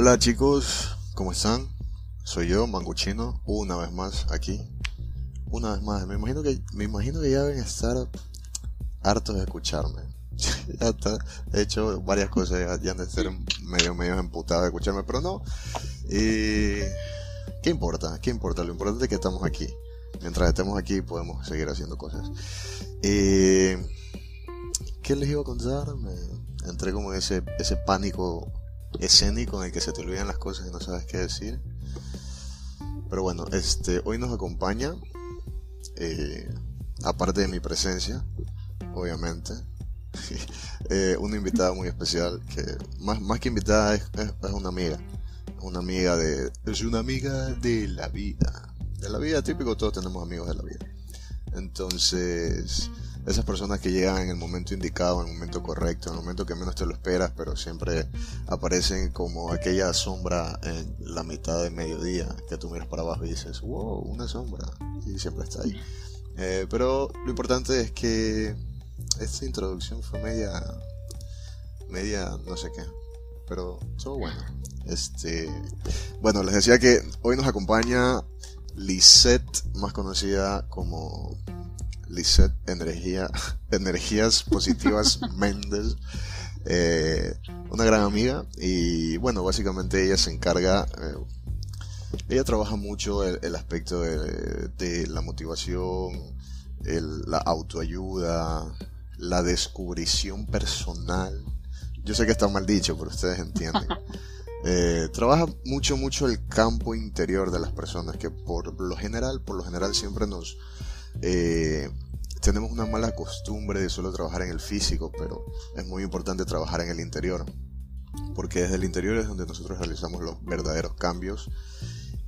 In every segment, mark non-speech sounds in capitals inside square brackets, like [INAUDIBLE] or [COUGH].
Hola chicos, ¿cómo están? Soy yo, Manguchino, una vez más aquí. Una vez más, me imagino que, me imagino que ya deben estar hartos de escucharme. [LAUGHS] ya está, he hecho varias cosas, ya, han de ser medio, medio emputados de escucharme, pero no. ¿Qué importa? ¿Qué importa? Lo importante es que estamos aquí. Mientras estemos aquí podemos seguir haciendo cosas. Y, ¿Qué les iba a contar? Me entré como en ese, ese pánico escénico en el que se te olvidan las cosas y no sabes qué decir. Pero bueno, este, hoy nos acompaña, eh, aparte de mi presencia, obviamente, [LAUGHS] eh, una invitada muy especial, que más, más que invitada es, es, una amiga, una amiga de, es una amiga de la vida, de la vida típico, todos tenemos amigos de la vida. Entonces, esas personas que llegan en el momento indicado, en el momento correcto, en el momento que menos te lo esperas, pero siempre aparecen como aquella sombra en la mitad de mediodía que tú miras para abajo y dices, wow, una sombra, y siempre está ahí. Eh, pero lo importante es que esta introducción fue media, media, no sé qué, pero todo bueno. Este, bueno, les decía que hoy nos acompaña Lisette, más conocida como Lisette Energía, [LAUGHS] Energías Positivas [LAUGHS] Méndez, eh, una gran amiga y bueno, básicamente ella se encarga, eh, ella trabaja mucho el, aspecto de, la motivación, la autoayuda, la descubrición personal. Yo sé que está mal dicho, pero ustedes entienden. [LAUGHS] Eh, trabaja mucho, mucho el campo interior de las personas, que por lo general, por lo general siempre nos, eh, tenemos una mala costumbre de solo trabajar en el físico, pero es muy importante trabajar en el interior, porque desde el interior es donde nosotros realizamos los verdaderos cambios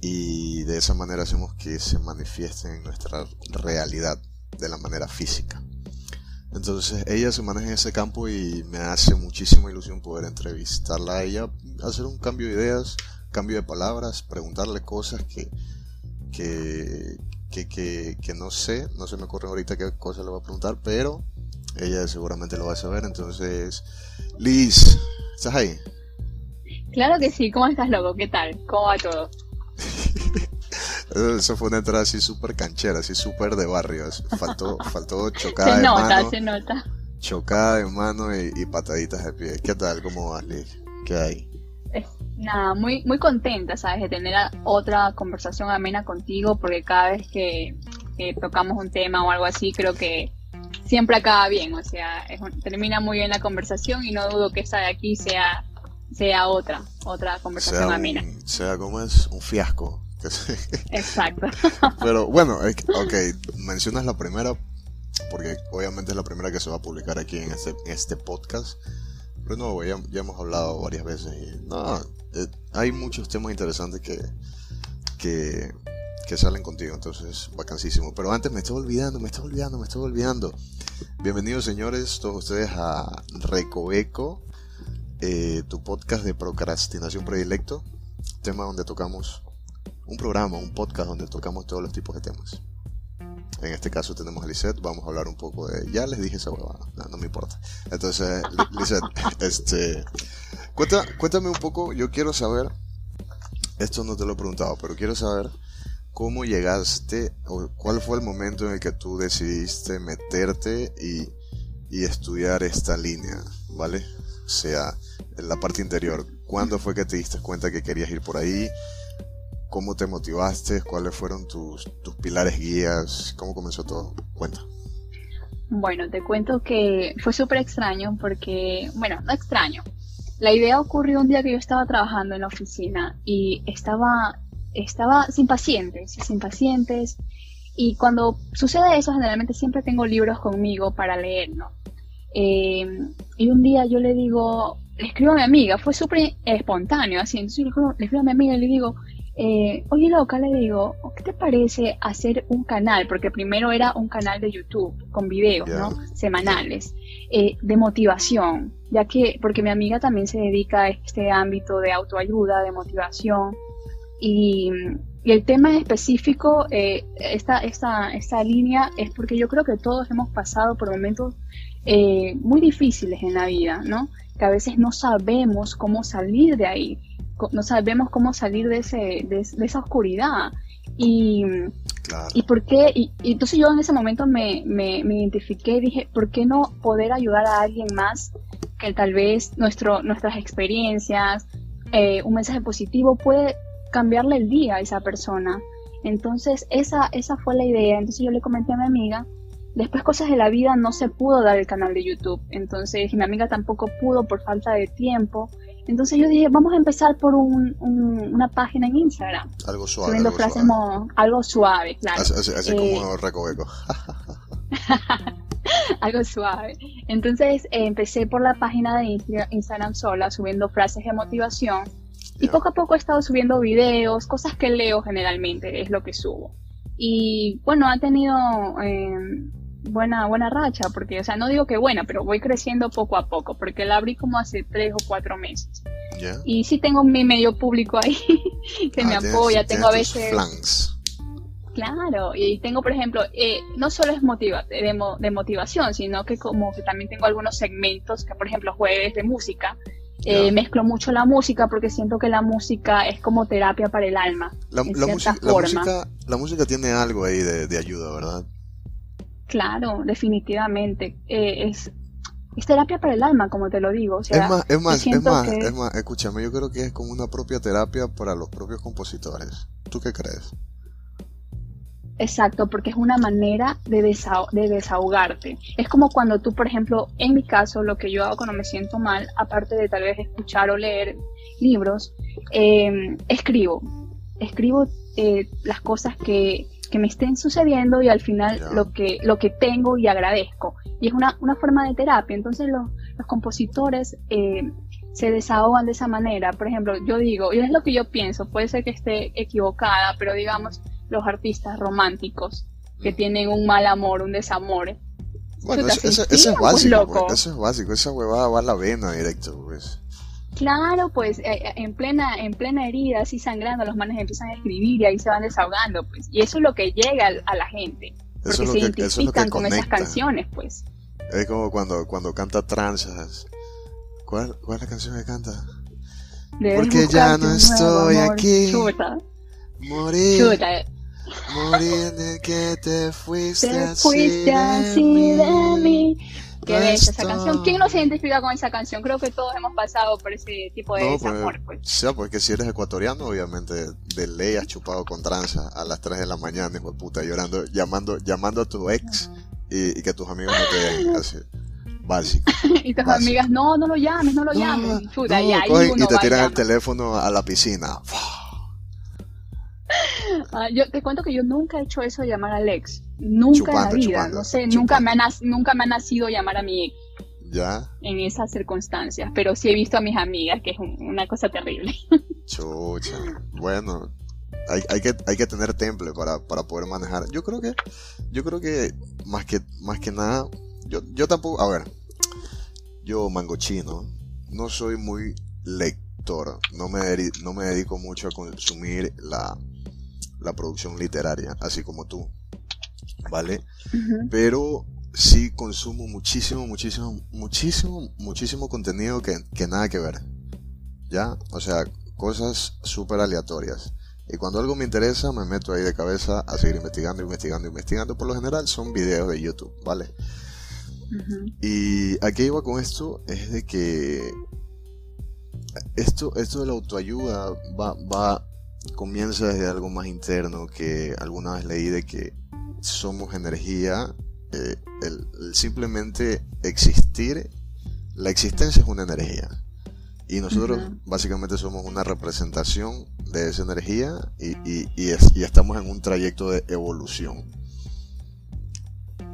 y de esa manera hacemos que se manifiesten en nuestra realidad de la manera física. Entonces ella se maneja en ese campo y me hace muchísima ilusión poder entrevistarla a ella, hacer un cambio de ideas, cambio de palabras, preguntarle cosas que, que, que, que, que, no sé, no se me ocurre ahorita qué cosa le voy a preguntar, pero ella seguramente lo va a saber. Entonces, Liz, ¿estás ahí? Claro que sí, ¿cómo estás, loco? ¿Qué tal? ¿Cómo va todo? [LAUGHS] Eso fue una entrada así súper canchera, así súper de barrio. Faltó, [LAUGHS] faltó chocada se nota, mano. Se nota, Chocada de mano y, y, pataditas de pie. ¿Qué tal? ¿Cómo vas, Liz? ¿Qué hay? Nada, muy, muy contenta, ¿sabes? De tener otra conversación amena contigo, porque cada vez que, tocamos un tema o algo así, creo que siempre acaba bien, o sea, termina muy bien la conversación y no dudo que esta de aquí sea, sea otra, otra conversación sea amena. sea como es un fiasco. [LAUGHS] Exacto. Pero bueno, ok, mencionas la primera, porque obviamente es la primera que se va a publicar aquí en este, en este podcast. Pero no, ya, ya hemos hablado varias veces y no, eh, hay muchos temas interesantes que, que, que, salen contigo, entonces vacancísimo. Pero antes me estoy olvidando, me estoy olvidando, me estoy olvidando. Bienvenidos señores, todos ustedes a Recoveco, eh, tu podcast de procrastinación predilecto, tema donde tocamos un programa, un podcast donde tocamos todos los tipos de temas. En este caso tenemos a Lisette, vamos a hablar un poco de... Ya les dije esa huevada, no, me importa. Entonces, [LAUGHS] Lisette, este... cuéntame un poco, yo quiero saber, esto no te lo he preguntado, pero quiero saber cómo llegaste o cuál fue el momento en el que tú decidiste meterte y, y estudiar esta línea, ¿vale? O sea, en la parte interior, ¿cuándo fue que te diste cuenta que querías ir por ahí? ¿Cómo te motivaste? ¿Cuáles fueron tus, tus pilares guías? ¿Cómo comenzó todo? Cuenta. Bueno, te cuento que fue súper extraño porque, bueno, no extraño. La idea ocurrió un día que yo estaba trabajando en la oficina y estaba, estaba sin pacientes, sin pacientes. Y cuando sucede eso, generalmente siempre tengo libros conmigo para leer, ¿no? Eh, y un día yo le digo, le escribo a mi amiga, fue súper espontáneo, así, entonces le escribo, le escribo a mi amiga y le digo, eh, oye loca, le digo, ¿qué te parece hacer un canal? Porque primero era un canal de YouTube con videos, ¿no? Semanales, eh, de motivación, ya que, porque mi amiga también se dedica a este ámbito de autoayuda, de motivación, y, el tema específico, eh, esta, esta, esta línea es porque yo creo que todos hemos pasado por momentos eh, muy difíciles en la vida, ¿no? Que a veces no sabemos cómo salir de ahí no sabemos cómo salir de, ese, de, esa oscuridad. Y, y por qué, y, entonces yo en ese momento me, me, identifiqué y dije, ¿por qué no poder ayudar a alguien más que tal vez nuestro, nuestras experiencias, eh, un mensaje positivo puede cambiarle el día a esa persona? Entonces esa, esa fue la idea. Entonces yo le comenté a mi amiga, después cosas de la vida no se pudo dar el canal de YouTube. Entonces mi amiga tampoco pudo por falta de tiempo. Entonces yo dije, vamos a empezar por un, una página en Instagram. Algo suave. Algo frases suave. algo suave, claro. Así, como eh, recoveco. [LAUGHS] algo suave. Entonces eh, empecé por la página de Instagram sola, subiendo frases de motivación. Y poco a poco he estado subiendo videos, cosas que leo generalmente, es lo que subo. Y bueno, ha tenido eh, buena, buena racha, porque, o sea, no digo que buena, pero voy creciendo poco a poco, porque la abrí como hace tres o cuatro meses. Y sí tengo mi medio público ahí [LAUGHS] que me ah, apoya, tengo a veces... Claro, y tengo, por ejemplo, eh, no solo es motiva de, de, motivación, sino que como que también tengo algunos segmentos, que por ejemplo jueves de música, eh, mezclo mucho la música porque siento que la música es como terapia para el alma. La, música, la música, tiene algo ahí de, de ayuda, ¿verdad? Claro, definitivamente. Eh, es, es terapia para el alma, como te lo digo. es más, es más, es más, es más, escúchame, yo creo que es como una propia terapia para los propios compositores. ¿Tú qué crees? Exacto, porque es una manera de, de desahogarte. Es como cuando tú, por ejemplo, en mi caso, lo que yo hago cuando me siento mal, aparte de tal vez escuchar o leer libros, eh, escribo. Escribo eh, las cosas que, que me estén sucediendo y al final lo que lo que tengo y agradezco. Y es una, una forma de terapia. Entonces los, los compositores eh, se desahogan de esa manera. Por ejemplo yo digo y es lo que yo pienso puede ser que esté equivocada pero digamos los artistas románticos que mm. tienen un mal amor un desamor bueno, eso, es básico, pues, eso es básico, esa huevada va a la vena directo, pues. Claro, pues eh, eh, en plena en plena herida, así sangrando, los manes empiezan a escribir y ahí se van desahogando, pues. Y eso es lo que llega a, la gente, porque se identifican con esas canciones, pues. Es como cuando cuando canta tranzas. ¿Cuál, cuál es la canción que canta? porque ya no estoy aquí. Chuta. Morir. Chuta. Morir de que te fuiste, te fuiste así de mí. Qué bella esa canción. ¿Quién no se identifica con esa canción? Creo que todos hemos pasado por ese tipo de desamor. Pues, pues. Sí, porque si eres ecuatoriano, obviamente de ley has chupado con tranza a las 3 de la mañana, hijo de puta, llorando, llamando, llamando a tu ex y, que tus amigos no te den. Así. Básico. [LAUGHS] y tus amigas, no, no lo llames, no lo llames. Chuta, y, y te tiran el teléfono a la piscina. [LAUGHS] Ah, yo te cuento que yo nunca he hecho eso de llamar al ex. Nunca en la vida. no sé, nunca me, ha nunca me ha nacido llamar a mi ex. ¿Ya? En esas circunstancias. Pero sí he visto a mis amigas, que es una cosa terrible. Chucha. Bueno, hay, hay, que, hay que tener temple para, para poder manejar. Yo creo que, yo creo que más que, más que nada, yo, yo tampoco, a ver, yo mangochino, no soy muy lector, no me, no me dedico mucho a consumir la, la producción literaria, así como tú, ¿vale? Pero sí consumo muchísimo, muchísimo, muchísimo, muchísimo contenido que, que nada que ver, ¿ya? O sea, cosas súper aleatorias. Y cuando algo me interesa, me meto ahí de cabeza a seguir investigando, investigando, investigando. Por lo general son videos de YouTube, ¿vale? Y aquí iba con esto es de que esto, esto de la autoayuda va, va comienza desde algo más interno que alguna vez leí de que somos energía, eh, el, simplemente existir, la existencia es una energía. Y nosotros básicamente somos una representación de esa energía y, y, estamos en un trayecto de evolución.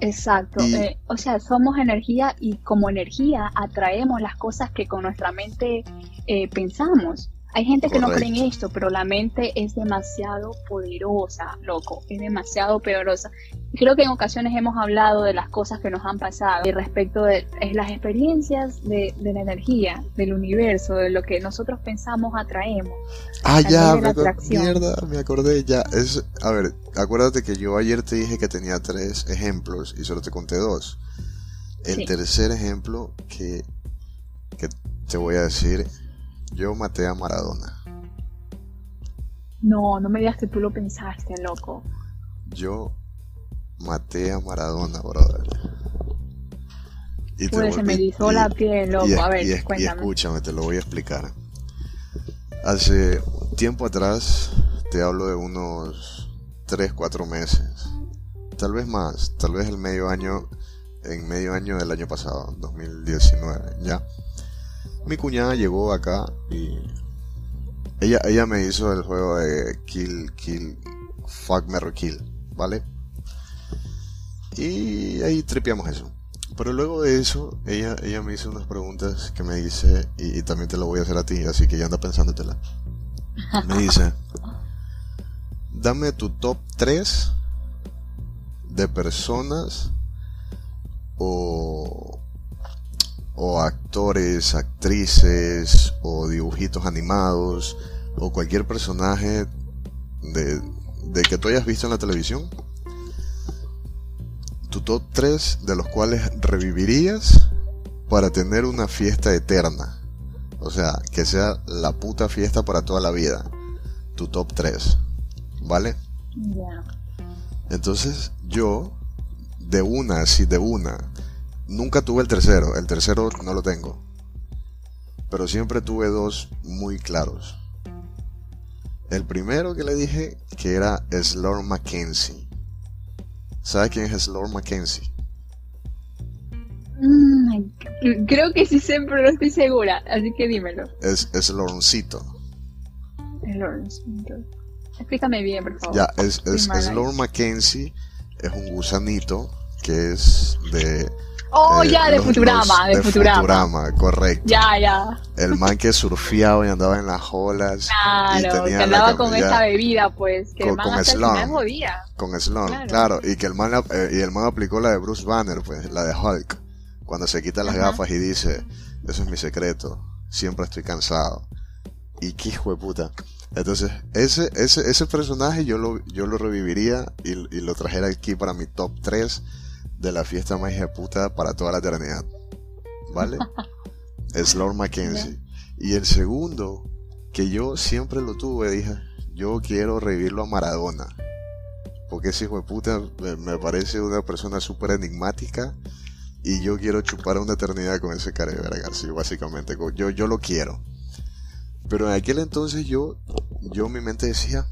Exacto, eh, o sea, somos energía y como energía atraemos las cosas que con nuestra mente eh, pensamos. Hay gente que no cree en esto, pero la mente es demasiado poderosa, loco, es demasiado poderosa. Creo que en ocasiones hemos hablado de las cosas que nos han pasado y respecto de las experiencias de, la energía, del universo, de lo que nosotros pensamos atraemos. Ah, ya, me, mierda, me acordé ya. Es, a ver, acuérdate que yo ayer te dije que tenía tres ejemplos y solo te conté dos. El tercer ejemplo que, que te voy a decir yo maté a Maradona. No, no me digas que tú lo pensaste, loco. Yo maté a Maradona, brother. Y pues se me hizo la piel, loco. a ver, cuéntame. escúchame, te lo voy a explicar. Hace tiempo atrás, te hablo de unos 3, 4 meses. Tal vez más, tal vez el medio año, en medio año del año pasado, 2019, ya. Mi cuñada llegó acá y ella, ella me hizo el juego de Kill, Kill, Fuck, Marry, Kill, ¿vale? Y ahí tripiamos eso. Pero luego de eso, ella, ella me hizo unas preguntas que me dice, y, también te lo voy a hacer a ti, así que ya anda pensándotela. Me dice, dame tu top 3 de personas o, o actores, actrices o dibujitos animados o cualquier personaje de, de que tú hayas visto en la televisión tu top 3 de los cuales revivirías para tener una fiesta eterna. O sea, que sea la puta fiesta para toda la vida. Tu top 3. ¿Vale? Ya. Entonces, yo, de una, sí, de una, nunca tuve el tercero. El tercero no lo tengo. Pero siempre tuve dos muy claros. El primero que le dije que era Slor Mackenzie. ¿Sabe quién es Lord Mackenzie? Mm, creo que sí sé, pero no estoy segura, así que dímelo. Es, es Lorncito. Es Lorncito. Explícame bien, por favor. Ya, es, es, es Lord Mackenzie, es un gusanito que es de Oh, eh, ya, de Futurama, de, Futurama. Futurama, correcto. Ya, ya. El man que surfeaba y andaba en las olas. Claro, que andaba con esa bebida, pues, que con, el man con Con Sloan, claro. Y que el man, eh, y el man aplicó la de Bruce Banner, pues, la de Hulk. Cuando se quita las gafas y dice, eso es mi secreto, siempre estoy cansado. Y qué hijo de puta. Entonces, ese, ese, ese personaje yo lo, yo lo reviviría y, y lo trajera aquí para mi top 3 de la fiesta más puta para toda la eternidad. ¿Vale? [LAUGHS] es Lord Mackenzie. Y el segundo, que yo siempre lo tuve, dije, yo quiero revivirlo a Maradona. Porque ese hijo de puta me parece una persona súper enigmática y yo quiero chupar una eternidad con ese cara de verga, básicamente. Yo, yo lo quiero. Pero en aquel entonces yo, yo en mi mente decía,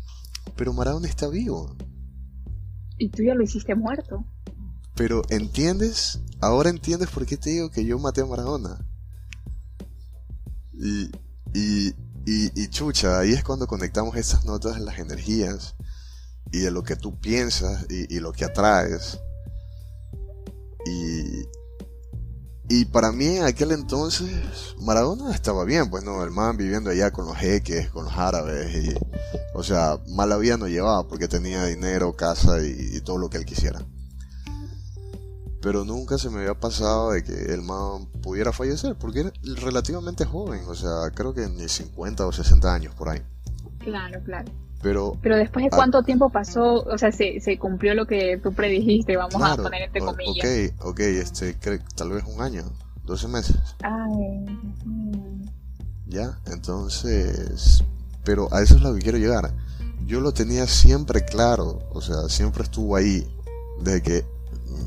pero Maradona está vivo. Y tú ya lo hiciste muerto. Pero entiendes, ahora entiendes por qué te digo que yo maté a Maradona. Y, y, y, chucha, ahí es cuando conectamos esas notas de las energías y de lo que tú piensas y, lo que atraes. Y, y para mí en aquel entonces Maradona estaba bien, pues no, el man viviendo allá con los jeques, con los árabes, y, o sea, mala no llevaba porque tenía dinero, casa y todo lo que él quisiera pero nunca se me había pasado de que el man pudiera fallecer, porque era relativamente joven, o sea, creo que ni 50 o 60 años por ahí. Claro, claro. Pero, pero después de cuánto tiempo pasó, o sea, se, se cumplió lo que tú predijiste, vamos a poner entre comillas. Ok, ok, este, tal vez un año, 12 meses. Ay, ya, entonces, pero a eso es lo que quiero llegar. Yo lo tenía siempre claro, o sea, siempre estuvo ahí, de que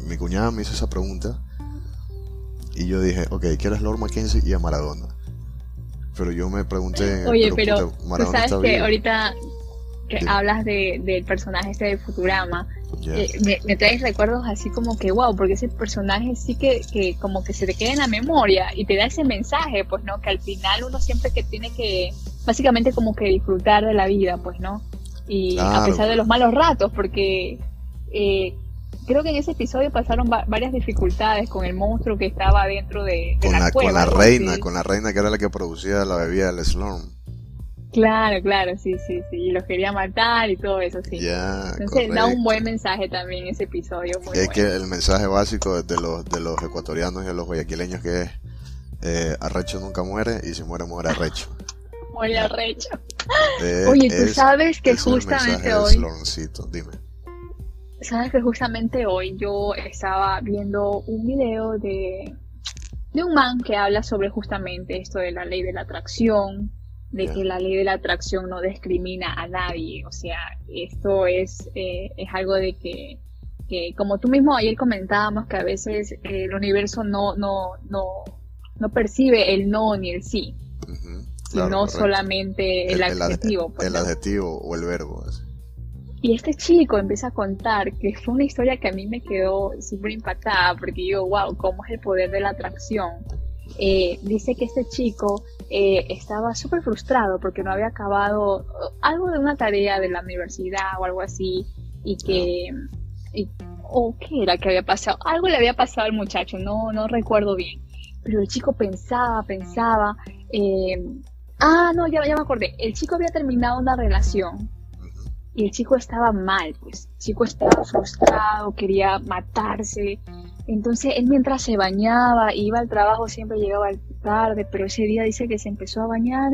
mi cuñada me hizo esa pregunta y yo dije, ok, ¿quieres Lord Mackenzie y a Maradona? Pero yo me pregunté... Oye, pero, tú sabes que ahorita que hablas de, del personaje este de Futurama, eh, me, me, traes recuerdos así como que, wow, porque ese personaje sí que, que como que se te queda en la memoria y te da ese mensaje, pues, ¿no? Que al final uno siempre que tiene que, básicamente como que disfrutar de la vida, pues, ¿no? Y a pesar de los malos ratos, porque... Eh, creo que en ese episodio pasaron varias dificultades con el monstruo que estaba dentro de, con la, Con la reina, con la reina que era la que producía la bebida del Slurm. Claro, claro, sí, sí, sí, y los quería matar y todo eso, sí. Entonces da un buen mensaje también ese episodio. es que el mensaje básico de los, de los ecuatorianos y de los guayaquileños que es eh, arrecho nunca muere y si muere muere arrecho. muere arrecho. Eh, Oye, tú sabes que justamente hoy... Dime. Sabes que justamente hoy yo estaba viendo un video de, de un man que habla sobre justamente esto de la ley de la atracción, de que la ley de la atracción no discrimina a nadie. O sea, esto es, eh, es algo de que, que, como tú mismo ayer comentábamos, que a veces eh, el universo no, no, no, no percibe el no ni el sí, sino solamente el, adjetivo. Pues, el, adjetivo o el verbo. Y este chico empieza a contar que fue una historia que a mí me quedó súper impactada, porque yo, wow, ¿cómo es el poder de la atracción? Eh, dice que este chico eh, estaba súper frustrado porque no había acabado algo de una tarea de la universidad o algo así y que o qué era que había pasado algo le había pasado al muchacho no no recuerdo bien pero el chico pensaba pensaba eh, ah no ya, ya me acordé el chico había terminado una relación y el chico estaba mal, pues. El chico estaba frustrado, quería matarse. Entonces él mientras se bañaba, iba al trabajo, siempre llegaba tarde, pero ese día dice que se empezó a bañar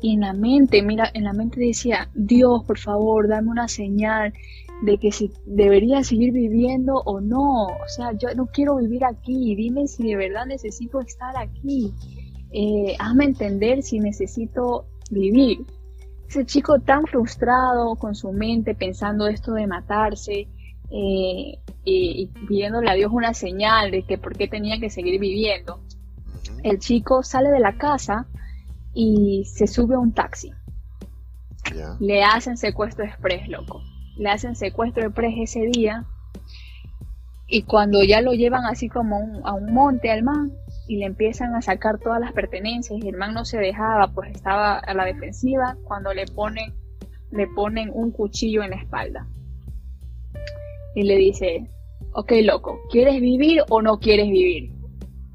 y en la mente, mira, en la mente decía, Dios, por favor, dame una señal de que si debería seguir viviendo o no. O sea, yo no quiero vivir aquí, dime si de verdad necesito estar aquí. Eh, hazme entender si necesito vivir ese chico tan frustrado con su mente pensando esto de matarse eh, y, pidiéndole a Dios una señal de que por qué tenía que seguir viviendo, el chico sale de la casa y se sube a un taxi. Le hacen secuestro express, loco. Le hacen secuestro express ese día y cuando ya lo llevan así como a un monte al man, y le empiezan a sacar todas las pertenencias y el man no se dejaba, pues estaba a la defensiva cuando le ponen, le ponen un cuchillo en la espalda. Y le dice, ok loco, ¿quieres vivir o no quieres vivir?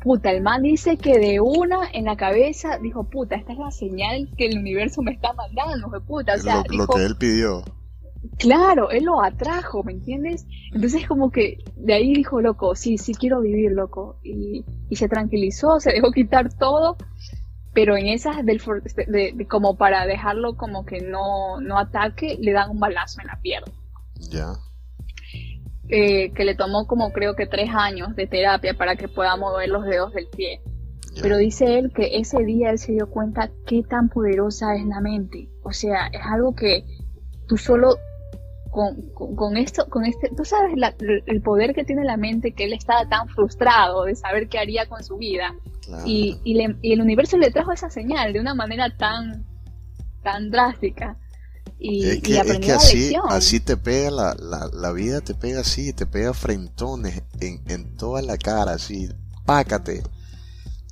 Puta, el man dice que de una en la cabeza dijo, puta, esta es la señal que el universo me está mandando, puta. O sea, lo que él pidió. Claro, él lo atrajo, ¿me entiendes? Entonces como que de ahí dijo, loco, sí, sí quiero vivir, loco. Y, se tranquilizó, se dejó quitar todo, pero en esas del de, como para dejarlo como que no, no ataque, le dan un balazo en la pierna. Ya. Eh, que le tomó como creo que tres años de terapia para que pueda mover los dedos del pie. Pero dice él que ese día él se dio cuenta qué tan poderosa es la mente. O sea, es algo que tú solo con, esto, con este, tú sabes el poder que tiene la mente, que él estaba tan frustrado de saber qué haría con su vida. Y, y, el universo le trajo esa señal de una manera tan, tan drástica. Y, es que, es que así, así te pega la, la, la, vida, te pega así, te pega frentones en, en toda la cara, así, pácate,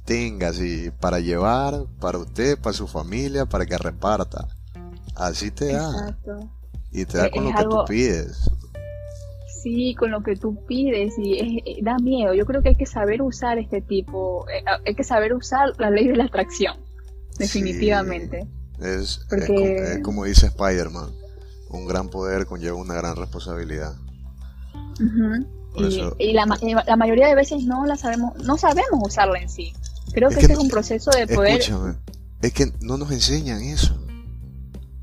tenga así, para llevar, para usted, para su familia, para que reparta. Así te da. Exacto. Y te da con lo que tú pides. Sí, con lo que tú pides y eh, da miedo. Yo creo que hay que saber usar este tipo, eh, hay que saber usar la ley de la atracción, definitivamente. es, como, dice Spider-Man, un gran poder conlleva una gran responsabilidad. y, la, la, mayoría de veces no la sabemos, no sabemos usarla en sí. Creo que, ese es un proceso de poder. Escúchame, es que no nos enseñan eso.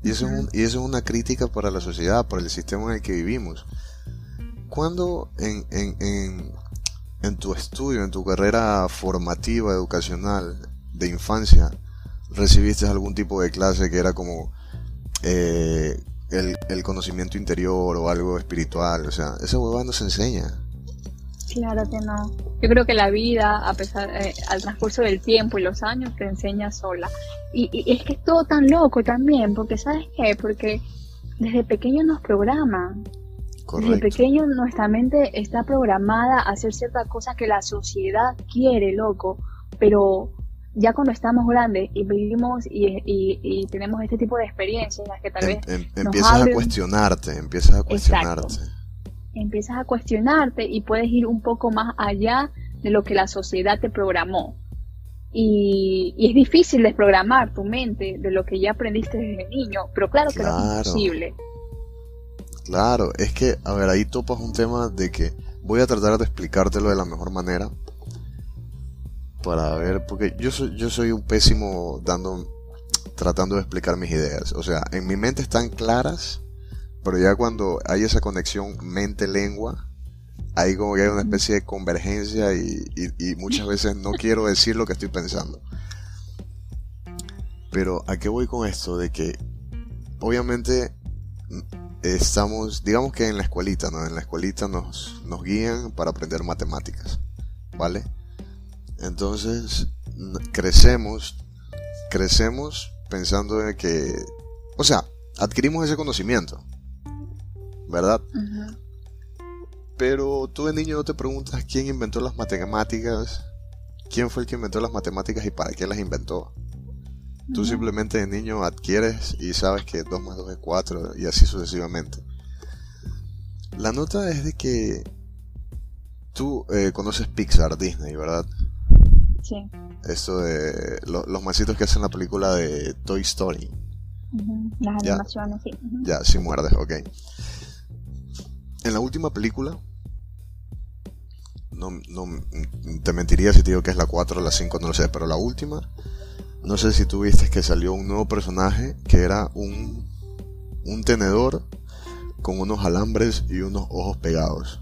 Y eso, es y eso es una crítica para la sociedad, para el sistema en el que vivimos. Cuando en, en, en, tu estudio, en tu carrera formativa, educacional, de infancia, recibiste algún tipo de clase que era como eh, el, el, conocimiento interior o algo espiritual? O sea, esa huevada no se enseña. Claro que no. Yo creo que la vida, a pesar, eh, al transcurso del tiempo y los años, te enseña sola. Y, es que es todo tan loco también, porque ¿sabes qué? Porque desde pequeño nos programan. Desde pequeño nuestra mente está programada a hacer ciertas cosas que la sociedad quiere, loco. Pero ya cuando estamos grandes y vivimos y, tenemos este tipo de experiencias, las que tal em, vez... Em, empiezas a cuestionarte, empiezas a cuestionarte empiezas a cuestionarte y puedes ir un poco más allá de lo que la sociedad te programó. Y, es difícil desprogramar tu mente de lo que ya aprendiste desde niño, pero claro que no es posible. Claro, es que, a ver, ahí topas un tema de que voy a tratar de explicártelo de la mejor manera. Para ver, porque yo soy, yo soy un pésimo dando, tratando de explicar mis ideas. O sea, en mi mente están claras, pero ya cuando hay esa conexión mente-lengua, hay como que hay una especie de convergencia y, muchas veces no quiero decir lo que estoy pensando. Pero ¿a qué voy con esto? De que obviamente estamos, digamos que en la escuelita, ¿no? En la escuelita nos, nos guían para aprender matemáticas, ¿vale? Entonces crecemos, crecemos pensando en que, o sea, adquirimos ese conocimiento, ¿verdad? Pero tú de niño no te preguntas quién inventó las matemáticas, quién fue el que inventó las matemáticas y para qué las inventó. Tú simplemente de niño adquieres y sabes que 2 más 2 es 4 y así sucesivamente. La nota es de que tú eh, conoces Pixar, Disney, ¿verdad? Sí. Esto de los masitos que hacen la película de Toy Story. Las animaciones, sí. Ya, si muerdes, ok. En la última película, no, no, te mentiría si te digo que es la 4 o la 5, no lo sé, pero la última no sé si tú viste que salió un nuevo personaje que era un, un tenedor con unos alambres y unos ojos pegados.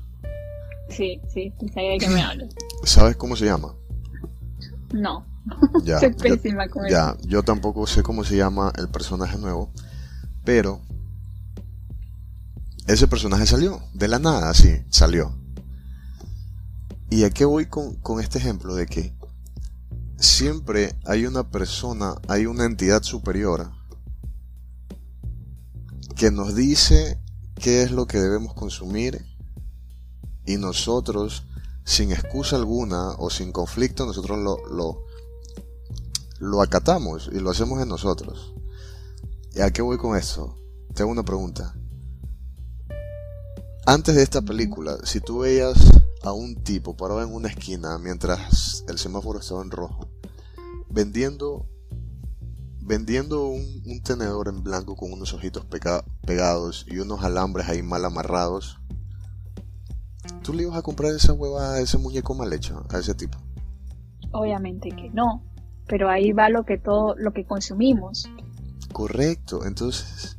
Sí, sí, sabía de qué me hablas. [LAUGHS] ¿Sabes cómo se llama? No. Ya, [LAUGHS] Soy pésima con Ya, yo tampoco sé cómo se llama el personaje nuevo, pero ese personaje salió, de la nada, sí, salió. ¿Y a qué voy con, este ejemplo? De que siempre hay una persona, hay una entidad superior que nos dice qué es lo que debemos consumir y nosotros, sin excusa alguna o sin conflicto, nosotros lo, lo, lo acatamos y lo hacemos en nosotros. ¿Y a qué voy con esto? Te hago una pregunta. Antes de esta película, si tú veías a un tipo parado en una esquina mientras el semáforo estaba en rojo, vendiendo vendiendo un, tenedor en blanco con unos ojitos pegados y unos alambres ahí mal amarrados, ¿tú le ibas a comprar esa hueva a ese muñeco mal hecho, a ese tipo? Obviamente que no, pero ahí va lo que todo, lo que consumimos. Correcto, entonces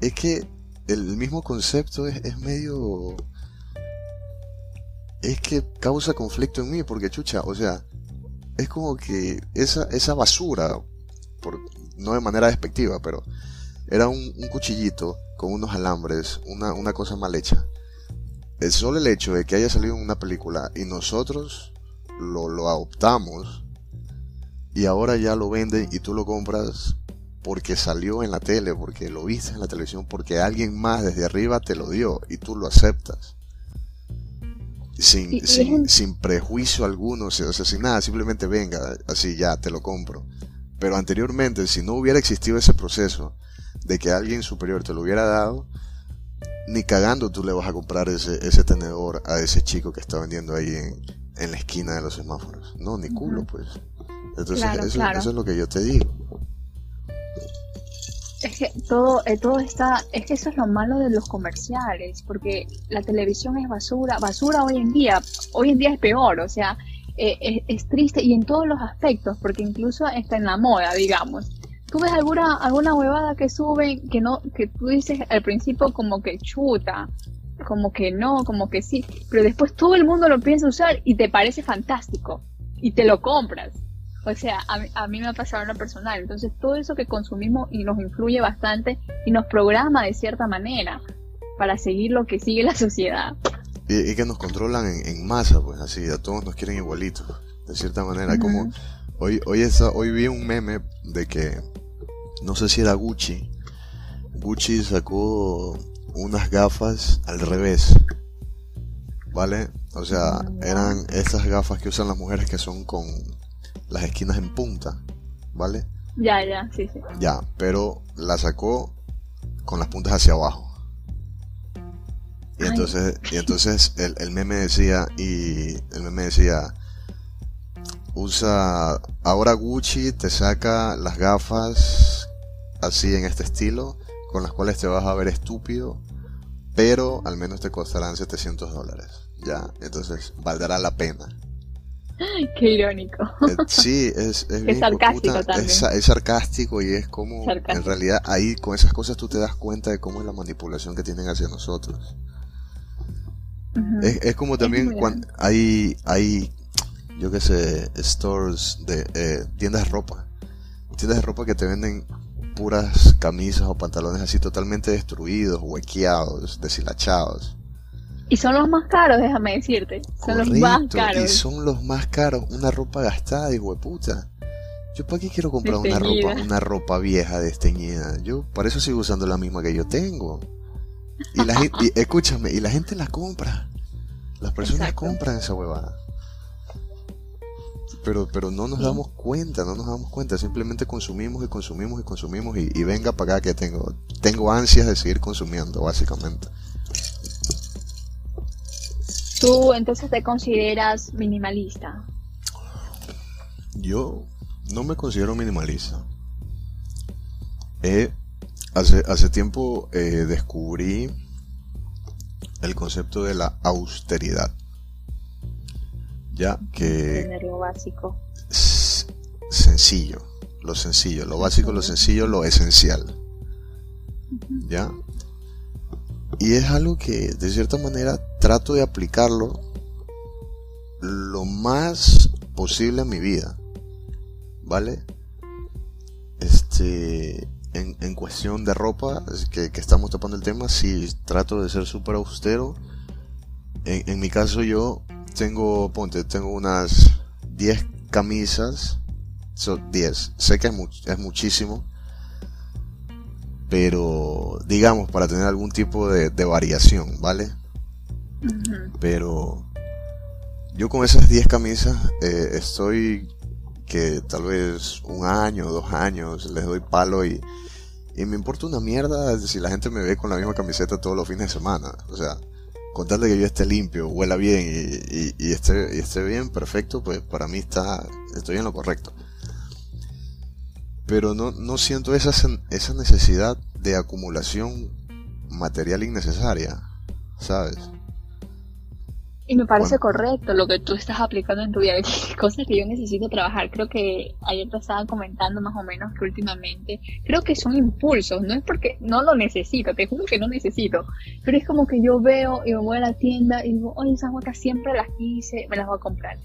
es que el mismo concepto es, es medio... Es que causa conflicto en mí, porque chucha, o sea, es como que esa, esa basura, por, no de manera despectiva, pero era un, cuchillito con unos alambres, una, una cosa mal hecha. El solo el hecho de que haya salido en una película y nosotros lo, lo adoptamos y ahora ya lo venden y tú lo compras porque salió en la tele, porque lo viste en la televisión, porque alguien más desde arriba te lo dio y tú lo aceptas sin, sin, prejuicio alguno, o sea, sin nada, simplemente venga, así ya, te lo compro. Pero anteriormente, si no hubiera existido ese proceso de que alguien superior te lo hubiera dado, ni cagando tú le vas a comprar ese, ese tenedor a ese chico que está vendiendo ahí en, en la esquina de los semáforos. No, ni culo, pues. Entonces, eso, eso es lo que yo te digo. Es que todo, eh, todo está, es que eso es lo malo de los comerciales, porque la televisión es basura, basura hoy en día, hoy en día es peor, o sea, eh, es, triste y en todos los aspectos, porque incluso está en la moda, digamos. Tú ves alguna, alguna huevada que suben que no, que tú dices al principio como que chuta, como que no, como que sí, pero después todo el mundo lo piensa usar y te parece fantástico y te lo compras. O sea, a, mí me ha pasado en lo personal. Entonces, todo eso que consumimos y nos influye bastante y nos programa de cierta manera para seguir lo que sigue la sociedad. Y, que nos controlan en, masa, pues así, a todos nos quieren igualitos, de cierta manera. Como hoy, hoy, hoy vi un meme de que, no sé si era Gucci, Gucci sacó unas gafas al revés, ¿vale? O sea, eran estas gafas que usan las mujeres que son con las esquinas en punta, ¿vale? Ya, ya, sí, sí. Ya, pero la sacó con las puntas hacia abajo. Y entonces, y entonces el, el, meme decía, y el meme decía, usa, ahora Gucci te saca las gafas así en este estilo, con las cuales te vas a ver estúpido, pero al menos te costarán 700 dólares. Ya, entonces valdrá la pena. [LAUGHS] Qué irónico. Eh, sí, es, es, [LAUGHS] sarcástico también. Es, sarcástico y es como, en realidad, ahí con esas cosas tú te das cuenta de cómo es la manipulación que tienen hacia nosotros. es, como también cuando hay, hay, yo qué sé, stores de eh, tiendas de ropa tiendas de ropa que te venden puras camisas o pantalones así totalmente destruidos, huequeados, deshilachados. Y son los más caros, déjame decirte. Son los más caros. Y son los más caros. Una ropa gastada, hijo de puta. Yo para qué quiero comprar una ropa, una ropa vieja desteñida. Yo para eso sigo usando la misma que yo tengo. Y la gente, escúchame, y la gente la compra. Las personas compran esa huevada. Pero, pero no nos damos cuenta, no nos damos cuenta. Simplemente consumimos y consumimos y consumimos y, y venga para acá que tengo, tengo ansias de seguir consumiendo, básicamente. ¿Tú entonces te consideras minimalista? Yo no me considero minimalista. hace, hace tiempo eh, descubrí el concepto de la austeridad. Ya que... lo básico. Sencillo, lo sencillo, lo básico, lo sencillo, lo esencial. ¿Ya? Y es algo que de cierta manera trato de aplicarlo lo más posible a mi vida. ¿Vale? Este, en, cuestión de ropa, que, que, estamos topando el tema, sí trato de ser súper austero. En, en, mi caso yo tengo, ponte, tengo unas 10 camisas. Son 10. Sé que es muchísimo pero digamos para tener algún tipo de, variación, ¿vale? Pero yo con esas 10 camisas eh, estoy que tal vez un año, dos años, les doy palo y, y me importa una mierda si la gente me ve con la misma camiseta todos los fines de semana. O sea, con tal de que yo esté limpio, huela bien y, esté, y esté bien, perfecto, pues para mí está, estoy en lo correcto pero no, no siento esa, esa necesidad de acumulación material innecesaria, ¿sabes? Y me parece correcto lo que tú estás aplicando en tu vida, [LAUGHS] cosas que yo necesito trabajar. Creo que ayer te estaba comentando más o menos que últimamente, creo que son impulsos, no es porque no lo necesito, te juro que no necesito, pero es como que yo veo y me voy a la tienda y digo, oye, esas huecas siempre las quise, me las voy a comprar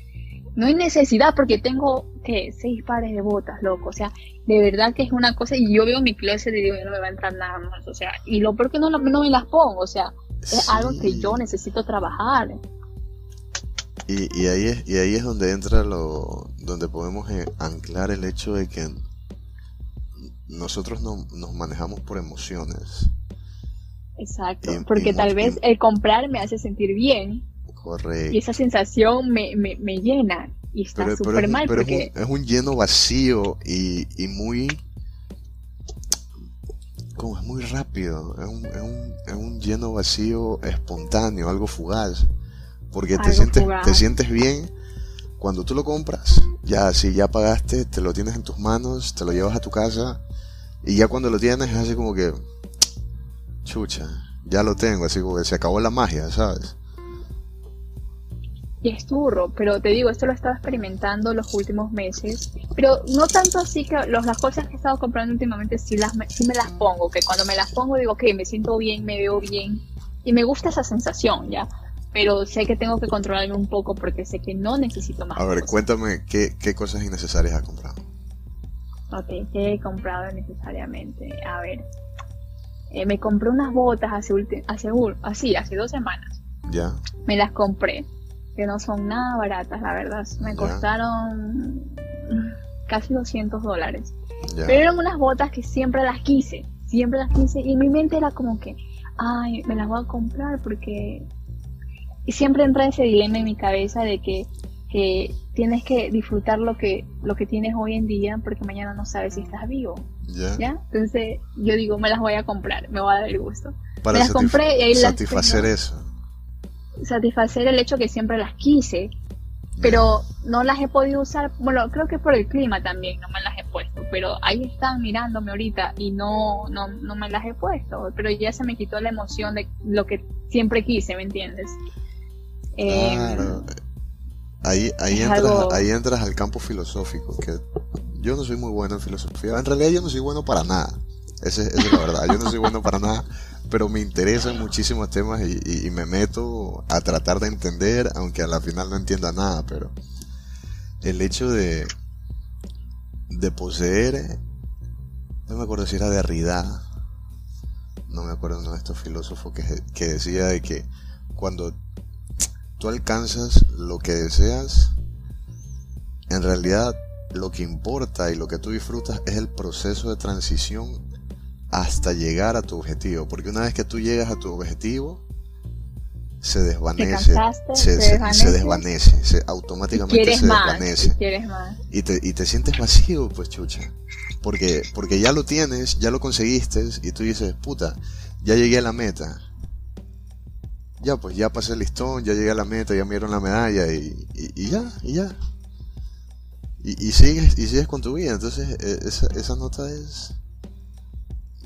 no hay necesidad porque tengo que seis pares de botas, loco. O sea, de verdad que es una cosa y yo veo mi closet y digo, no me va a entrar nada más. O sea, y lo peor que no, no me las pongo. O sea, es algo que yo necesito trabajar. Y, y, ahí es, y ahí es donde entra lo, donde podemos eh, anclar el hecho de que nosotros no, nos manejamos por emociones. Exacto, porque tal vez el comprar me hace sentir bien, y esa sensación me, me, me llena y está súper mal pero porque... es, un, lleno vacío y, y muy... Como es muy rápido, es un, es, un, es un lleno vacío espontáneo, algo fugaz. Porque te sientes, te sientes bien cuando tú lo compras. Ya, si ya pagaste, te lo tienes en tus manos, te lo llevas a tu casa. Y ya cuando lo tienes es así como que... Chucha, ya lo tengo, así como que se acabó la magia, ¿sabes? y es turro, pero te digo, esto lo he estado experimentando los últimos meses, pero no tanto así que los, las cosas que he estado comprando últimamente sí, las, sí me las pongo, que cuando me las pongo digo, que me siento bien, me veo bien, y me gusta esa sensación, ¿ya? Pero sé que tengo que controlarme un poco porque sé que no necesito más. A ver, cuéntame, ¿qué, ¿qué cosas innecesarias has comprado? Ok, ¿qué he comprado necesariamente? A ver, eh, me compré unas botas hace, hace, así, hace dos semanas. Ya. Me las compré que no son nada baratas, la verdad. Me costaron casi 200 dólares. Pero eran unas botas que siempre las quise, siempre las quise. Y en mi mente era como que, ay, me las voy a comprar porque... Y siempre entra ese dilema en mi cabeza de que, que tienes que disfrutar lo que, lo que tienes hoy en día porque mañana no sabes si estás vivo. ¿Ya? Entonces yo digo, me las voy a comprar, me voy a dar el gusto. Para me las compré y ahí satisfacer eso satisfacer el hecho que siempre las quise, pero no las he podido usar, bueno, creo que por el clima también no me las he puesto, pero ahí están mirándome ahorita y no, no, no me las he puesto, pero ya se me quitó la emoción de lo que siempre quise, ¿me entiendes? Claro. Em, ahí, ahí, entras, ahí entras al campo filosófico, que yo no soy muy bueno en filosofía, en realidad yo no soy bueno para nada, esa es la verdad, yo no soy bueno para nada pero me interesan muchísimos temas y, me meto a tratar de entender, aunque a la final no entienda nada, pero el hecho de de poseer, no me acuerdo si era Derrida, no me acuerdo uno de estos filósofos que, que decía de que cuando tú alcanzas lo que deseas, en realidad lo que importa y lo que tú disfrutas es el proceso de transición hasta llegar a tu objetivo. Porque una vez que tú llegas a tu objetivo, se desvanece, se, desvanece, se, automáticamente se desvanece. Y, te, y te sientes vacío, pues chucha. Porque, porque ya lo tienes, ya lo conseguiste y tú dices, puta, ya llegué a la meta. Ya, pues ya pasé el listón, ya llegué a la meta, ya me dieron la medalla y, y, ya, y ya. Y, y, sigues, y sigues con tu vida. Entonces, e, esa, esa nota es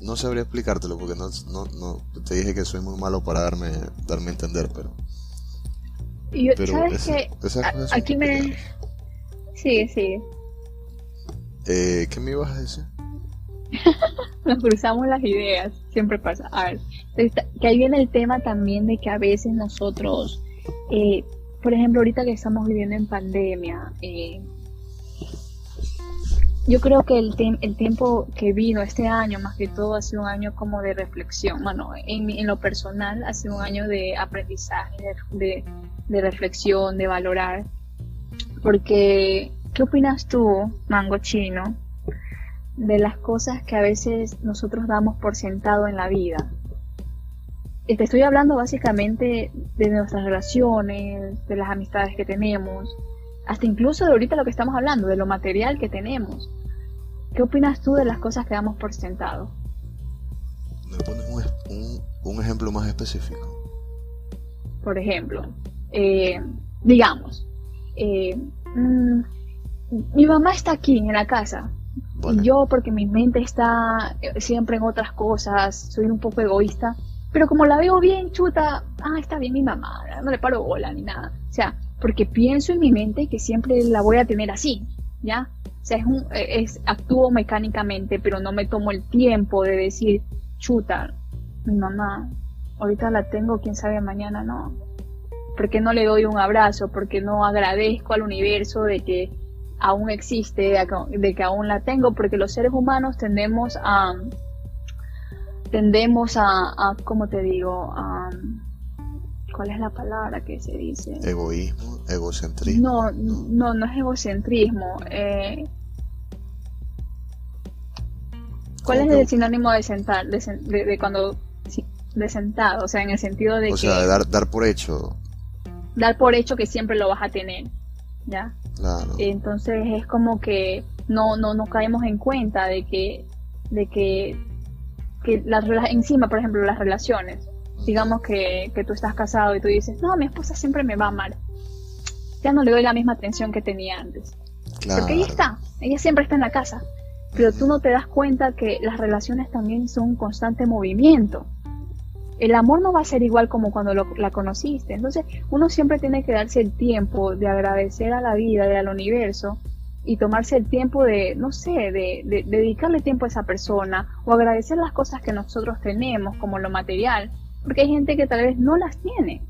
no sabría explicártelo porque no, no, no, te dije que soy muy malo para darme, darme a entender, pero... ¿Sabes que Aquí me... Sigue, sigue. Eh, ¿Qué me ibas a decir? [LAUGHS] Nos cruzamos las ideas, siempre pasa. A ver, que ahí viene el tema también de que a veces nosotros, eh, por ejemplo, ahorita que estamos viviendo en pandemia, eh, yo creo que el, el tiempo que vino este año, más que todo, ha sido un año como de reflexión. Bueno, en, en lo personal, ha sido un año de aprendizaje, de, de, reflexión, de valorar. Porque, ¿qué opinas tú, Mango Chino, de las cosas que a veces nosotros damos por sentado en la vida? Te estoy hablando básicamente de nuestras relaciones, de las amistades que tenemos, hasta incluso de ahorita lo que estamos hablando, de lo material que tenemos. ¿Qué opinas tú de las cosas que damos por sentado? ¿Me pones un, ejemplo más específico? Por ejemplo, eh, digamos, eh, mm, mi mamá está aquí en la casa. Y yo, porque mi mente está eh, siempre en otras cosas, soy un poco egoísta, pero como la veo bien chuta, ah, está bien mi mamá, no le paro bola ni nada. O sea, porque pienso en mi mente que siempre la voy a tener así, ¿ya? O sea, es, actúo mecánicamente, pero no me tomo el tiempo de decir, chuta, mi mamá, ahorita la tengo, quién sabe mañana no. ¿Por qué no le doy un abrazo? ¿Por qué no agradezco al universo de que aún existe, de que aún la tengo? Porque los seres humanos tendemos a, tendemos a, a ¿cómo te digo? A, ¿Cuál es la palabra que se dice? Egoísmo, egocentrismo. No, no, no, es egocentrismo. Eh, ¿Cuál es el sinónimo de sentar, de, cuando de sentado? O sea, en el sentido de o sea, dar, dar por hecho. Dar por hecho que siempre lo vas a tener, ¿ya? Claro. Entonces es como que no, no, no caemos en cuenta de que, de que, que las encima, por ejemplo, las relaciones digamos que, que tú estás casado y tú dices, no, mi esposa siempre me va a amar. Ya no le doy la misma atención que tenía antes. Porque ella está, ella siempre está en la casa. Pero tú no te das cuenta que las relaciones también son un constante movimiento. El amor no va a ser igual como cuando la conociste. Entonces, uno siempre tiene que darse el tiempo de agradecer a la vida, y al universo, y tomarse el tiempo de, no sé, de, de, dedicarle tiempo a esa persona o agradecer las cosas que nosotros tenemos, como lo material, porque hay gente que tal vez no las tiene.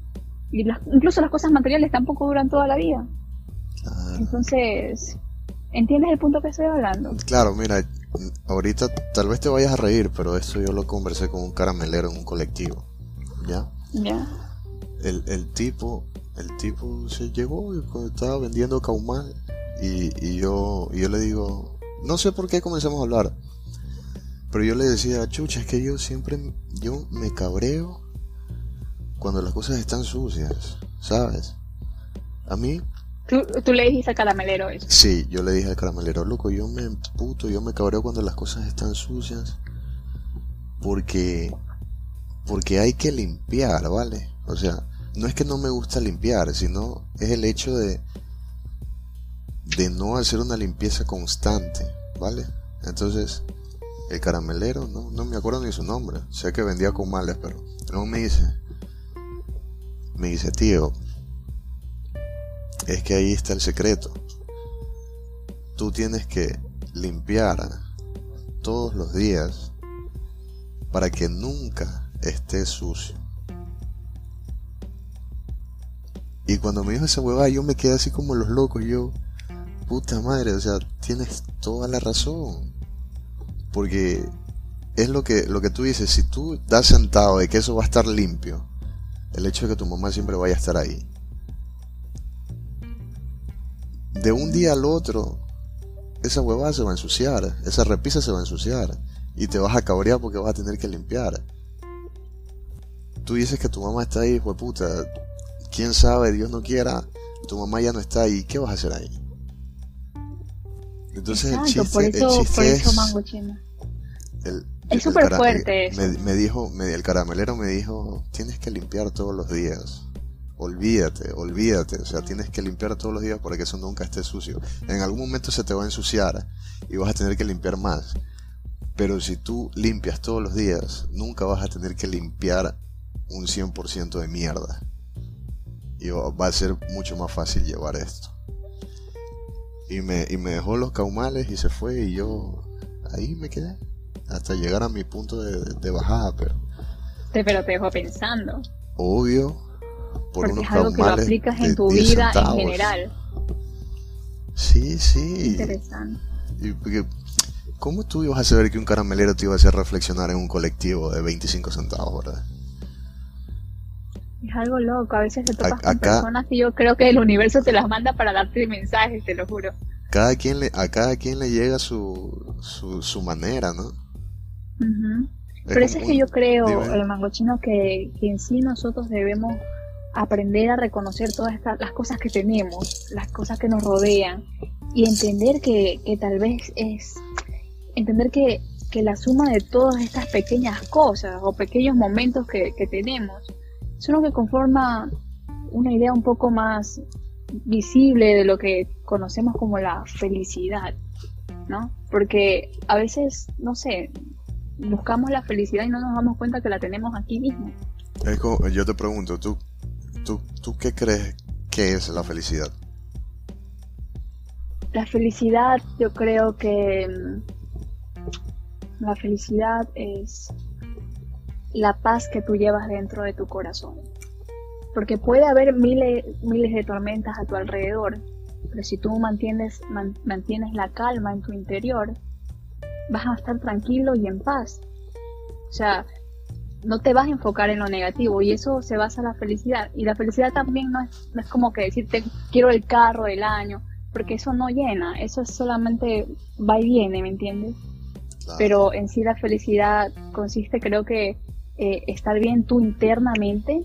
Y las, incluso las cosas materiales tampoco duran toda la vida. Entonces, ¿entiendes el punto que estoy hablando? Claro, mira, ahorita tal vez te vayas a reír, pero esto yo lo conversé con un caramelero en un colectivo. ¿Ya? Ya. El, el tipo, el tipo se llegó y estaba vendiendo caumal y, y yo, y yo le digo, no sé por qué comenzamos a hablar, pero yo le decía, chucha, es que yo siempre, yo me cabreo cuando las cosas están sucias, ¿sabes? A mí... ¿Tú, le dijiste al caramelero eso? Sí, yo le dije al caramelero, loco, yo me emputo, yo me cabreo cuando las cosas están sucias. Porque... Porque hay que limpiar, ¿vale? O sea, no es que no me gusta limpiar, sino es el hecho de... De no hacer una limpieza constante, ¿vale? Entonces, el caramelero, no, no me acuerdo ni su nombre, sé que vendía con males, pero luego me dice, me dice, tío, es que ahí está el secreto. Tú tienes que limpiar todos los días para que nunca esté sucio. Y cuando me dijo esa huevada, yo me quedé así como los locos. Yo, puta madre, o sea, tienes toda la razón. Porque es lo que, lo que tú dices, si tú das sentado de que eso va a estar limpio, el hecho de que tu mamá siempre vaya a estar ahí. De un día al otro, esa huevada se va a ensuciar, esa repisa se va a ensuciar y te vas a cabrear porque vas a tener que limpiar. Tú dices que tu mamá está ahí, puta. Quién sabe, Dios no quiera, tu mamá ya no está ahí. ¿Qué vas a hacer ahí? Entonces el chiste, por eso, el chiste por eso es, mango chino. el- Es súper fuerte Me, dijo, me- el caramelero me dijo, tienes que limpiar todos los días. Olvídate, olvídate. O sea, tienes que limpiar todos los días para que eso nunca esté sucio. En algún momento se te va a ensuciar y vas a tener que limpiar más. Pero si tú limpias todos los días, nunca vas a tener que limpiar un 100% de mierda. Y va a ser mucho más fácil llevar esto. Y me, y me dejó los caumales y se fue y yo ahí me quedé. Hasta llegar a mi punto de, de bajada, pero Te- Pero te dejo pensando. obvio, por porque unos es algo que lo aplicas en tu 10 vida centavos. en general. Sí, sí. Interesante. Y porque, ¿Cómo tú ibas a saber que un caramelero te iba a hacer reflexionar en un colectivo de 25 centavos, verdad? Es algo loco. A veces te topas A- con acá- personas que yo creo que el universo te las manda para darte mensajes, te lo juro. Cada quien le, a cada quien le llega su, su, su manera, ¿no? Ujú. Es Por eso es que yo creo, el mangochino, que, que en sí nosotros debemos aprender a reconocer todas estas, las cosas que tenemos, las cosas que nos rodean y entender que, que tal vez es, entender que, que la suma de todas estas pequeñas cosas o pequeños momentos que, que tenemos son lo que conforma una idea un poco más visible de lo que conocemos como la felicidad, ¿no? Porque a veces, no sé, buscamos la felicidad y no nos damos cuenta que la tenemos aquí mismo. Es como- yo te pregunto, ¿tú, tú, ¿tú qué crees que es la felicidad? La felicidad, yo creo que mm, la felicidad es la paz que tú llevas dentro de tu corazón. Porque puede haber miles, miles de tormentas a tu alrededor, pero si tú mantienes, man- mantienes la calma en tu interior, vas a estar tranquilo y en paz. O sea, no te vas a enfocar en lo negativo y eso se basa en la felicidad. Y la felicidad también no es, no es como que decirte quiero el carro del año, porque eso no llena, eso es solamente va y viene, ¿me entiendes? Claro. Pero en sí la felicidad consiste creo que eh, estar bien tú internamente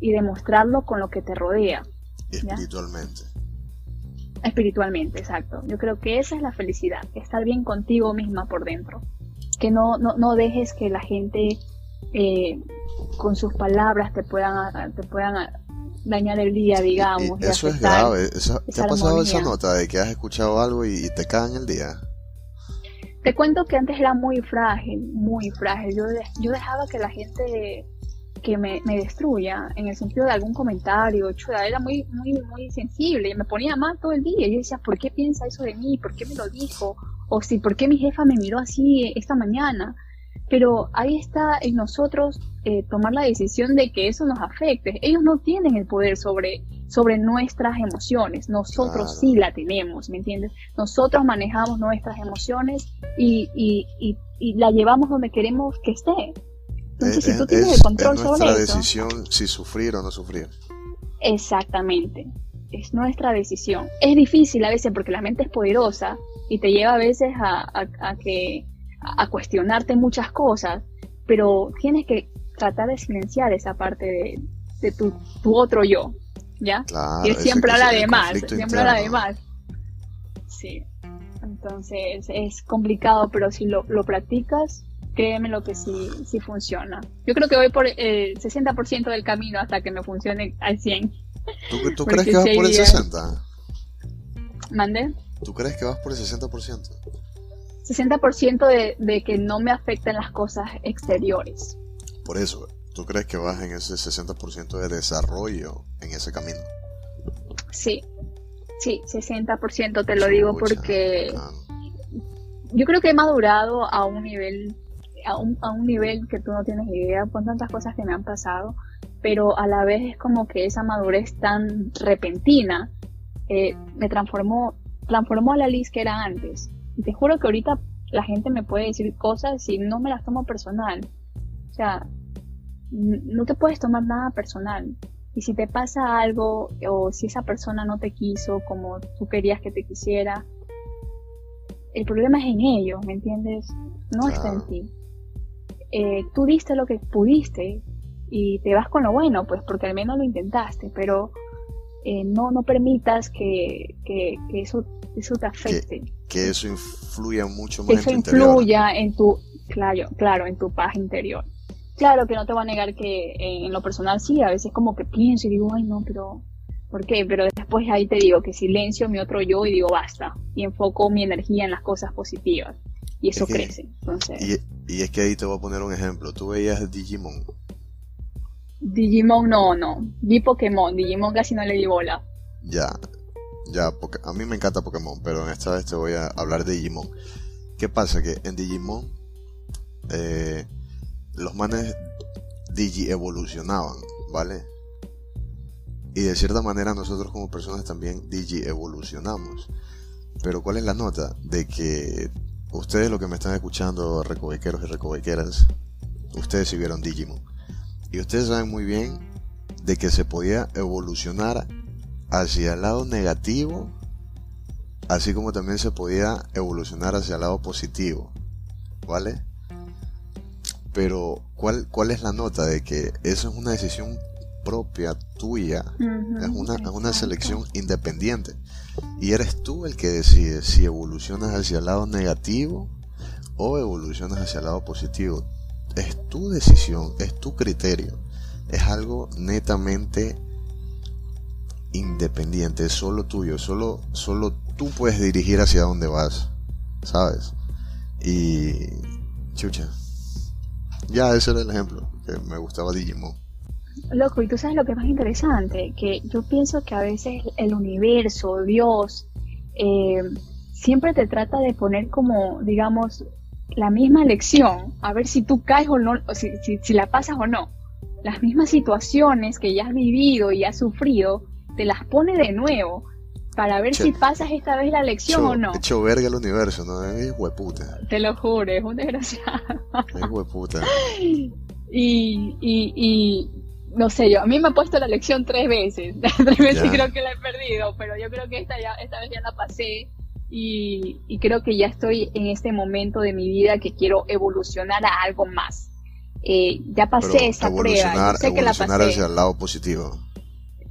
y demostrarlo con lo que te rodea, espiritualmente. espiritualmente, exacto. Yo creo que esa es la felicidad, estar bien contigo misma por dentro. Que no, no, no dejes que la gente eh, con sus palabras te puedan, te puedan dañar el día, digamos. Y y eso es grave. Esa- ¿Te ha pasado esa nota de que has escuchado algo y, y te cagan el día? Te cuento que antes era muy frágil, muy frágil. Yo, yo dejaba que la gente que me, me destruya, en el sentido de algún comentario, chuda, era muy, muy, muy sensible y me ponía mal todo el día. Yo decía, ¿por qué piensa eso de mí? ¿Por qué me lo dijo? O si, ¿por qué mi jefa me miró así esta mañana? Pero ahí está en nosotros eh, tomar la decisión de que eso nos afecte. Ellos no tienen el poder sobre, sobre nuestras emociones, nosotros Claro. sí la tenemos, ¿me entiendes? Nosotros manejamos nuestras emociones y, y, y, y la llevamos donde queremos que esté. Entonces, si tú tienes es, el control es sobre nuestra eso, decisión si sufrir o no sufrir. exactamente, es nuestra decisión. Es difícil a veces porque la mente es poderosa y te lleva a veces a, a- a que a cuestionarte muchas cosas, pero tienes que tratar de silenciar esa parte de, de tu, tu otro yo, ¿ya? Claro, y siempre habla de más, siempre habla de más. Sí. Entonces es complicado, pero si lo, lo practicas, créeme lo que sí, sí funciona. Yo creo que voy por el 60% del camino hasta que me funcione al 100. ¿Tú, tú [LAUGHS] crees que vas por el hay días- 60? ¿Mande? ¿Tú crees que vas por el 60%? 60% de, de que no me afecten las cosas exteriores. Por eso, ¿tú crees que vas en ese 60% de desarrollo en ese camino? Sí, sí, 60% te lo digo porque claro. yo creo que he madurado a un nivel a un, a un nivel que tú no tienes idea con tantas cosas que me han pasado pero a la vez es como que esa madurez tan repentina eh, me transformó transformó a la Liz que era antes. Y te juro que ahorita la gente me puede decir cosas y no me las tomo personal. O sea, no te puedes tomar nada personal. Y si te pasa algo o si esa persona no te quiso como tú querías que te quisiera, el problema es en ellos, ¿me entiendes? No está en ti. Eh, tú diste lo que pudiste y te vas con lo bueno, pues porque al menos lo intentaste, pero eh, no, no permitas que, que, eso, eso te afecte. Que, eso influya mucho más que eso influya en tu, claro, claro, en tu paz interior. Claro que no te voy a negar que en lo personal sí, a veces como que pienso y digo, ay no, pero ¿por qué? Pero después ahí te digo que silencio mi otro yo y digo basta y enfoco mi energía en las cosas positivas y eso crece. Entonces... Y, es que ahí te voy a poner un ejemplo, tú veías Digimon. Digimon no, no, vi Pokémon, Digimon casi no le di bola. Ya, ya, porque a mí me encanta Pokémon, pero en esta vez te voy a hablar de Digimon. ¿Qué pasa? Que en Digimon eh, los manes digi evolucionaban, ¿vale? Y de cierta manera nosotros como personas también digi evolucionamos. Pero ¿cuál es la nota? De que ustedes lo que me están escuchando, recovequeros y recovequeras, ustedes sí vieron Digimon. Y ustedes saben muy bien de que se podía evolucionar hacia el lado negativo, así como también se podía evolucionar hacia el lado positivo. ¿Vale? Pero, ¿cuál, ¿cuál es la nota de que eso es una decisión propia tuya? es, una, es una selección independiente. Y eres tú el que decide si evolucionas hacia el lado negativo o evolucionas hacia el lado positivo. Es tu decisión, es tu criterio. Es algo netamente independiente, es solo tuyo, solo, solo tú puedes dirigir hacia dónde vas, ¿sabes? Y chucha, ya, ese era el ejemplo, que me gustaba Digimon. Loco, y tú sabes lo que es más interesante, que yo pienso que a veces el universo, Dios, eh, siempre te trata de poner como, digamos, la misma lección, a ver si tú caes o no, o si, si, la pasas o no. Las mismas situaciones que ya has vivido y has sufrido, te las pone de nuevo para ver si pasas esta vez la lección o no. Hecho verga el universo, ¿no? Es hueputa. Te lo juro, es un desgraciado. Es hueputa. [LAUGHS] y, y, y, no sé yo, a mí me ha puesto la lección tres veces. [LAUGHS] tres veces creo que la he perdido, pero yo creo que esta, ya, esta vez ya la pasé. Y, y creo que ya estoy en este momento de mi vida que quiero evolucionar a algo más. Eh, ya pasé esa prueba. sé que la pasé. hacia el lado positivo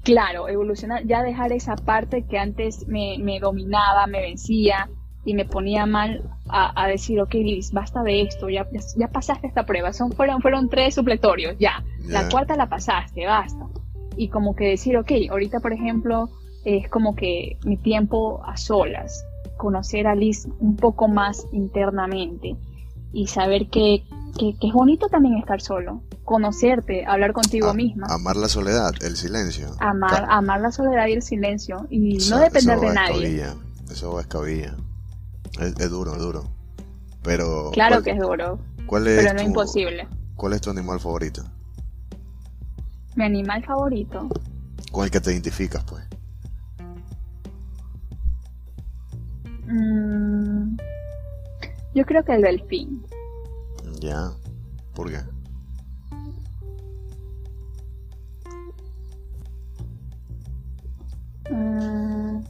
claro, evolucionar, ya dejar esa parte que antes me, dominaba, me vencía y me ponía mal a, decir, ok, Liz, basta de esto, ya, ya pasaste esta prueba, son, fueron, fueron tres supletorios, ya, la cuarta la pasaste, basta. Y como que decir, ok, ahorita por ejemplo es como que mi tiempo a solas, conocer a Liz un poco más internamente y saber que, que, es bonito también estar solo, conocerte, hablar contigo misma. Amar la soledad, el silencio. Amar, amar la soledad y el silencio y no depender de nadie. Eso va a Es, es, duro, es duro. Pero. Claro que es duro. ¿cuál es pero no es imposible. ¿Cuál es tu animal favorito? Mi animal favorito. Con el que te identificas, pues. Mm, yo creo que el delfín. Ya. ¿Por qué? Mm,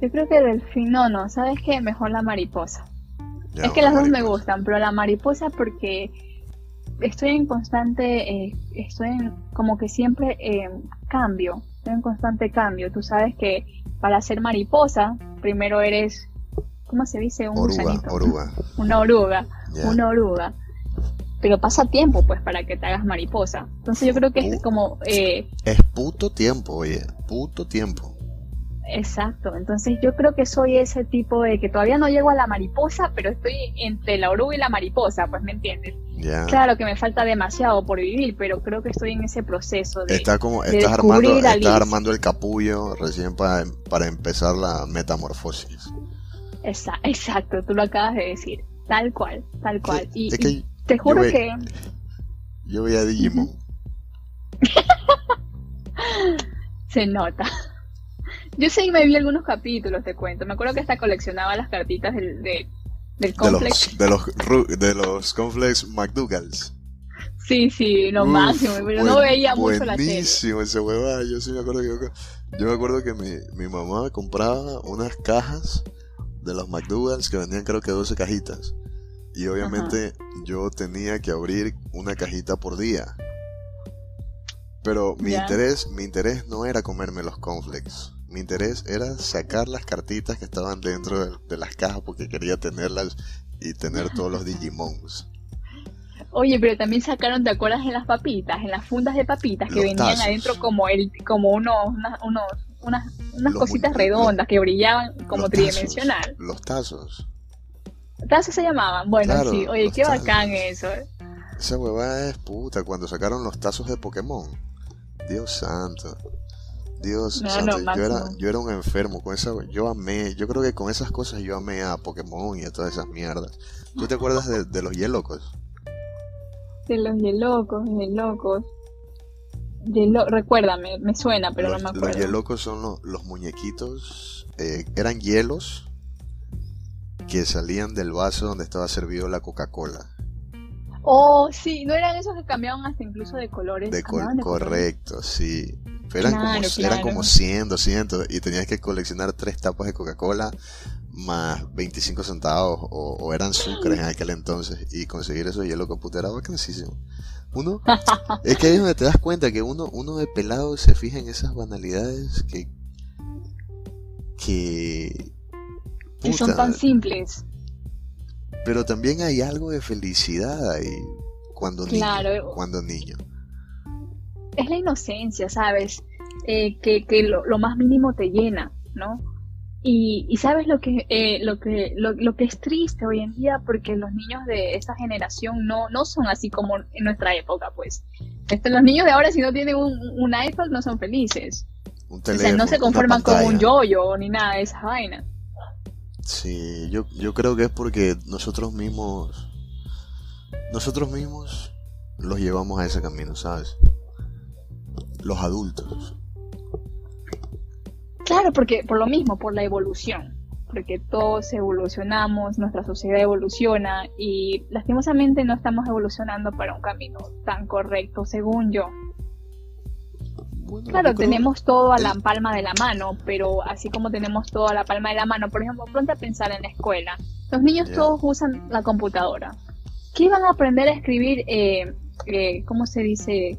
yo creo que el delfín, no, no, ¿sabes qué? Mejor la mariposa. es que las dos me gustan, pero la mariposa porque estoy en constante, eh, estoy en, como que siempre eh, cambio, estoy en constante cambio. Tú sabes que para ser mariposa, primero eres ¿cómo se dice? Un oruga, oruga. [LAUGHS] Una oruga, una oruga. Pero pasa tiempo, pues, para que te hagas mariposa. Entonces yo creo que es como... Eh, es puto tiempo, oye, puto tiempo. Exacto, entonces yo creo que soy ese tipo de que todavía no llego a la mariposa, pero estoy entre la oruga y la mariposa, pues me entiendes. Claro que me falta demasiado por vivir, pero creo que estoy en ese proceso de. Está como, estás, armando, estás armando el capullo recién para, para empezar la metamorfosis [LAUGHS] exacto, tú lo acabas de decir. Tal cual, tal cual. y, te juro que. Yo veía Digimon. [LAUGHS] Se nota. Yo sí me vi algunos capítulos, te cuento. Me acuerdo que hasta coleccionaba las cartitas del, de, del complex. De los, de los, de los complex McDougals. Sí, sí, lo máximo, pero no veía mucho la serie. Buenísimo ese huevada. Yo sí me acuerdo que yo, me acuerdo que mi, mi mamá compraba unas cajas de los McDougals que vendían creo que 12 cajitas. Y obviamente yo tenía que abrir una cajita por día. Pero mi interés, mi interés no era comerme los cornflakes. Mi interés era sacar las cartitas que estaban dentro de, de las cajas porque quería tenerlas y tener todos los Digimons. Oye, pero también sacaron, ¿te acuerdas en las papitas? En las fundas de papitas que venían adentro como el, como unos, unos, unas, unas cositas redondas que brillaban como tridimensional. los tazos. ¿Tazos se llamaban? Bueno, sí. Oye, qué bacán eso. Eh. Esa huevada es puta. Cuando sacaron los tazos de Pokémon. Dios santo. Dios santo. yo, era, yo era un enfermo con esa. Yo amé. Yo creo que con esas cosas yo amé a Pokémon y a todas esas mierdas. ¿Tú te acuerdas de, de los Hielocos? de los Yelocos, Yelocos. Yelo, recuérdame, me suena, pero no me acuerdo. Los Yelocos son los, muñequitos, eh, eran hielos que salían del vaso donde estaba servido la Coca-Cola. Oh, sí, no eran esos que cambiaban hasta incluso de colores. De, correcto, sí. eran, como, eran como 100, 200 y tenías que coleccionar tres tapas de Coca-Cola más 25 centavos o, eran sucres en aquel entonces y conseguir eso hielo computer era bacanísimo. Uno, [LAUGHS] es que ahí es donde te das cuenta que uno, uno de pelado se fija en esas banalidades que, que, que son tan simples. Pero también hay algo de felicidad ahí cuando niño. Cuando niño. Es la inocencia, ¿sabes? Eh, que, que lo, lo, más mínimo te llena, ¿no? Y, sabes lo que, eh, lo, que, lo, que es triste hoy en día, porque los niños de esta generación no, no son así como en nuestra época, pues. Este, los niños de ahora, si no tienen un, un iPad, no son felices. o sea, no se conforman con un yoyo ni nada de esa vaina. Sí, yo, yo creo que es porque nosotros mismos, nosotros mismos los llevamos a ese camino, ¿sabes? Los adultos. Claro, porque por lo mismo, por la evolución, porque todos evolucionamos, nuestra sociedad evoluciona y lastimosamente no estamos evolucionando para un camino tan correcto, según yo. claro, tenemos todo a la palma de la mano, pero así como tenemos todo a la palma de la mano, por ejemplo, pronto a pensar en la escuela. Los niños todos usan la computadora. ¿Qué van a aprender a escribir? Eh, eh, ¿Cómo se dice?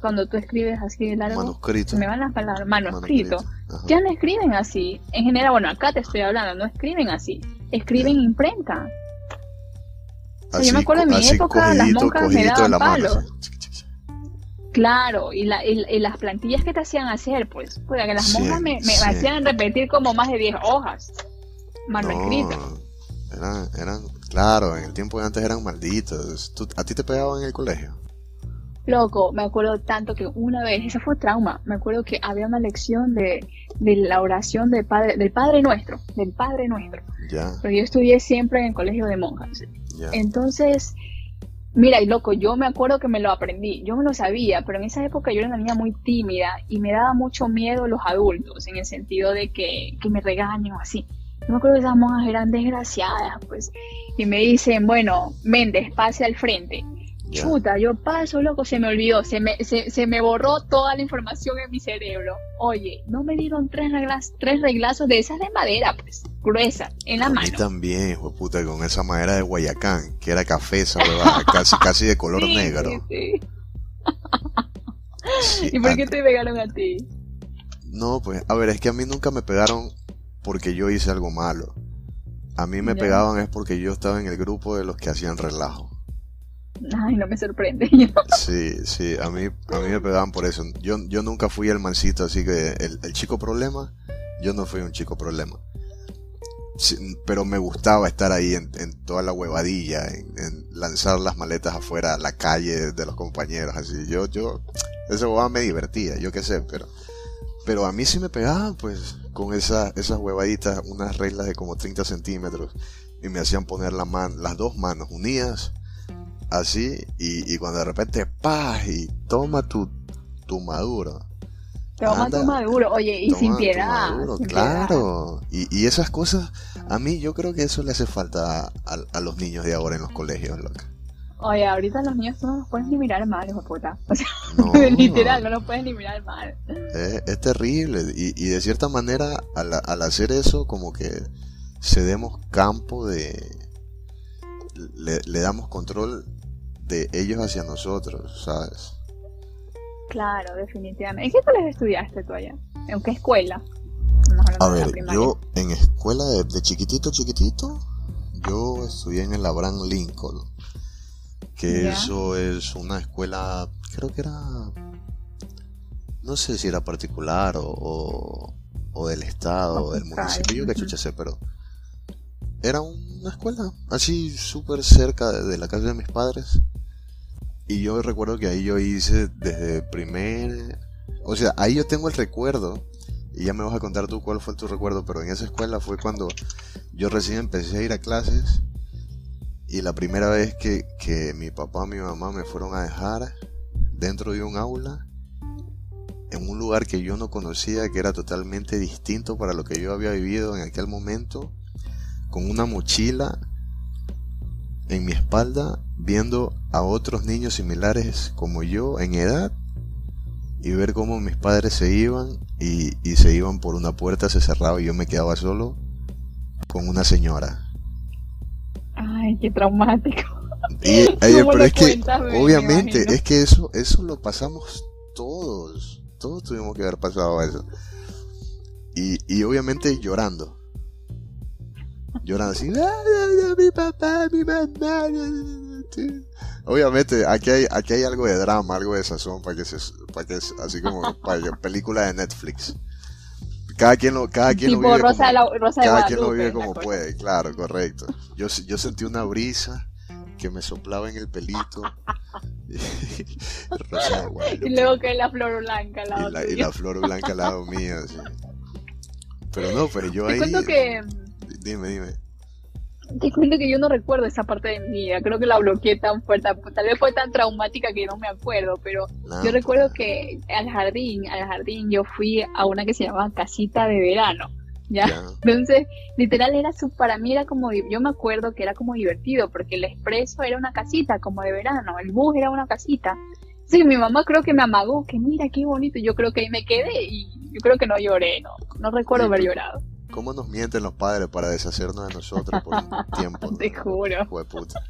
Cuando tú escribes así de largo, manuscrito. me van a hablar manuscrito. Ya no escriben así. En general, bueno, acá te estoy hablando, no escriben así. Escriben imprenta. yo me acuerdo en mi época, las monjas me daban palos. Claro, y, la, y, las plantillas que te hacían hacer, pues, pues que las monjas me, me hacían repetir como más de 10 hojas manuscritas. eran, eran, claro, en el tiempo de antes eran malditos. ¿A ti te pegaban en el colegio? Loco, me acuerdo tanto que una vez, eso fue trauma, me acuerdo que había una lección de, de la oración del Padre, del Padre Nuestro, del Padre Nuestro. Ya. Pero yo estudié siempre en el colegio de monjas. Entonces, mira, y loco, yo me acuerdo que me lo aprendí, yo me lo sabía, pero en esa época yo era una niña muy tímida y me daba mucho miedo los adultos, en el sentido de que, que me regañen o así. Yo me acuerdo que esas monjas eran desgraciadas, pues, y me dicen, bueno, Méndez, pase al frente Chuta, yo paso, loco, se me olvidó, se me, se, me borró toda la información en mi cerebro. Oye, no me dieron tres, reglas, tres reglazos de esas de madera, pues, gruesa, en la mano. A mí también, hijo puta, con esa madera de Guayacán, que era café, esa [LAUGHS] casi, casi de color negro. Sí, ¿Y por qué te pegaron a ti? No, pues, a ver, es que a mí nunca me pegaron porque yo hice algo malo. A mí me pegaban es porque yo estaba en el grupo de los que hacían relajo. Ay, no me sorprende. [LAUGHS] Sí, sí, a mí, a mí me pegaban por eso. Yo, yo nunca fui el mancito, así que el, chico problema, yo no fui un chico problema. pero me gustaba estar ahí en, toda la huevadilla, en, lanzar las maletas afuera a la calle de los compañeros, así. Yo, yo, eso me divertía, yo qué sé, pero, pero a mí sí me pegaban, pues, con esa, esas huevaditas, unas reglas de como 30 centímetros, y me hacían poner la man, las dos manos unidas así y, y, cuando de repente paz y toma tu, tu maduro Toma Anda, tu maduro. Oye, y sin piedad. Maduro, sin piedad. claro. Y, y esas cosas, a mí yo creo que eso le hace falta a, a los niños de ahora en los colegios, loca. Oye, ahorita los niños tú no los puedes ni mirar mal, hijo puta. O sea, No, [LAUGHS] literal, no los puedes ni mirar mal. Es, es terrible. Y, y de cierta manera, al, al hacer eso, como que cedemos campo de. Le, le damos control de ellos hacia nosotros, ¿sabes? Claro, definitivamente. ¿En qué colegio estudiaste tú allá? ¿En qué escuela? A ver, yo en escuela de, de chiquitito, chiquitito, yo estudié en el Abraham Lincoln. Que eso es una escuela, creo que era. No sé si era particular o, o, o del estado o del municipio, que chucha sé, pero. Era una escuela así súper cerca de, de la casa de mis padres. Y yo recuerdo que ahí yo hice desde primer. O sea, ahí yo tengo el recuerdo y ya me vas a contar tú cuál fue tu recuerdo, pero en esa escuela fue cuando yo recién empecé a ir a clases y la primera vez que, que mi papá y mi mamá me fueron a dejar dentro de un aula, en un lugar que yo no conocía, que era totalmente distinto para lo que yo había vivido en aquel momento, con una mochila en mi espalda, viendo a otros niños similares como yo en edad y ver cómo mis padres se iban y, y se iban por una puerta, se cerraba y yo me quedaba solo con una señora. Ay, qué traumático. Y, [LAUGHS] oye, ¿Cómo pero es que cuentas, obviamente es que eso eso lo pasamos todos, todos tuvimos que haber pasado eso. Y, y obviamente llorando. Llorando así, "Ah, ah, ah, mi papá, mi mamá. Obviamente aquí hay aquí hay algo de drama, algo de sazón para que se para que es así como [LAUGHS] para que película de Netflix. Cada quien lo cada quien lo vive Rosa, como- la, Rosa cada quien lo vive como puede, claro, correcto. Yo, yo sentí una brisa que me soplaba en el pelito. [LAUGHS] [LAUGHS] Rosa. Y luego que la flor blanca al lado Y la, y tuyo. la flor blanca al lado mío, sí. Pero no, pero yo Te ahí... cuento que Dime, dime. Te cuento que yo no recuerdo esa parte de mi vida. Creo que la bloqueé tan fuerte. Tal vez fue tan traumática que no me acuerdo, pero No, yo recuerdo que al jardín, al jardín yo fui a una que se llamaba casita de verano. ¿Ya? Entonces, literal era su, para mí era como, yo me acuerdo que era como divertido, porque el expreso era una casita como de verano, el bus era una casita. Sí, mi mamá creo que me amagó, que mira qué bonito, yo creo que ahí me quedé y yo creo que no lloré, no, no recuerdo Sí, haber pero- llorado. ¿Cómo nos mienten los padres para deshacernos de nosotros por un [LAUGHS] tiempo? Te juro. Puta.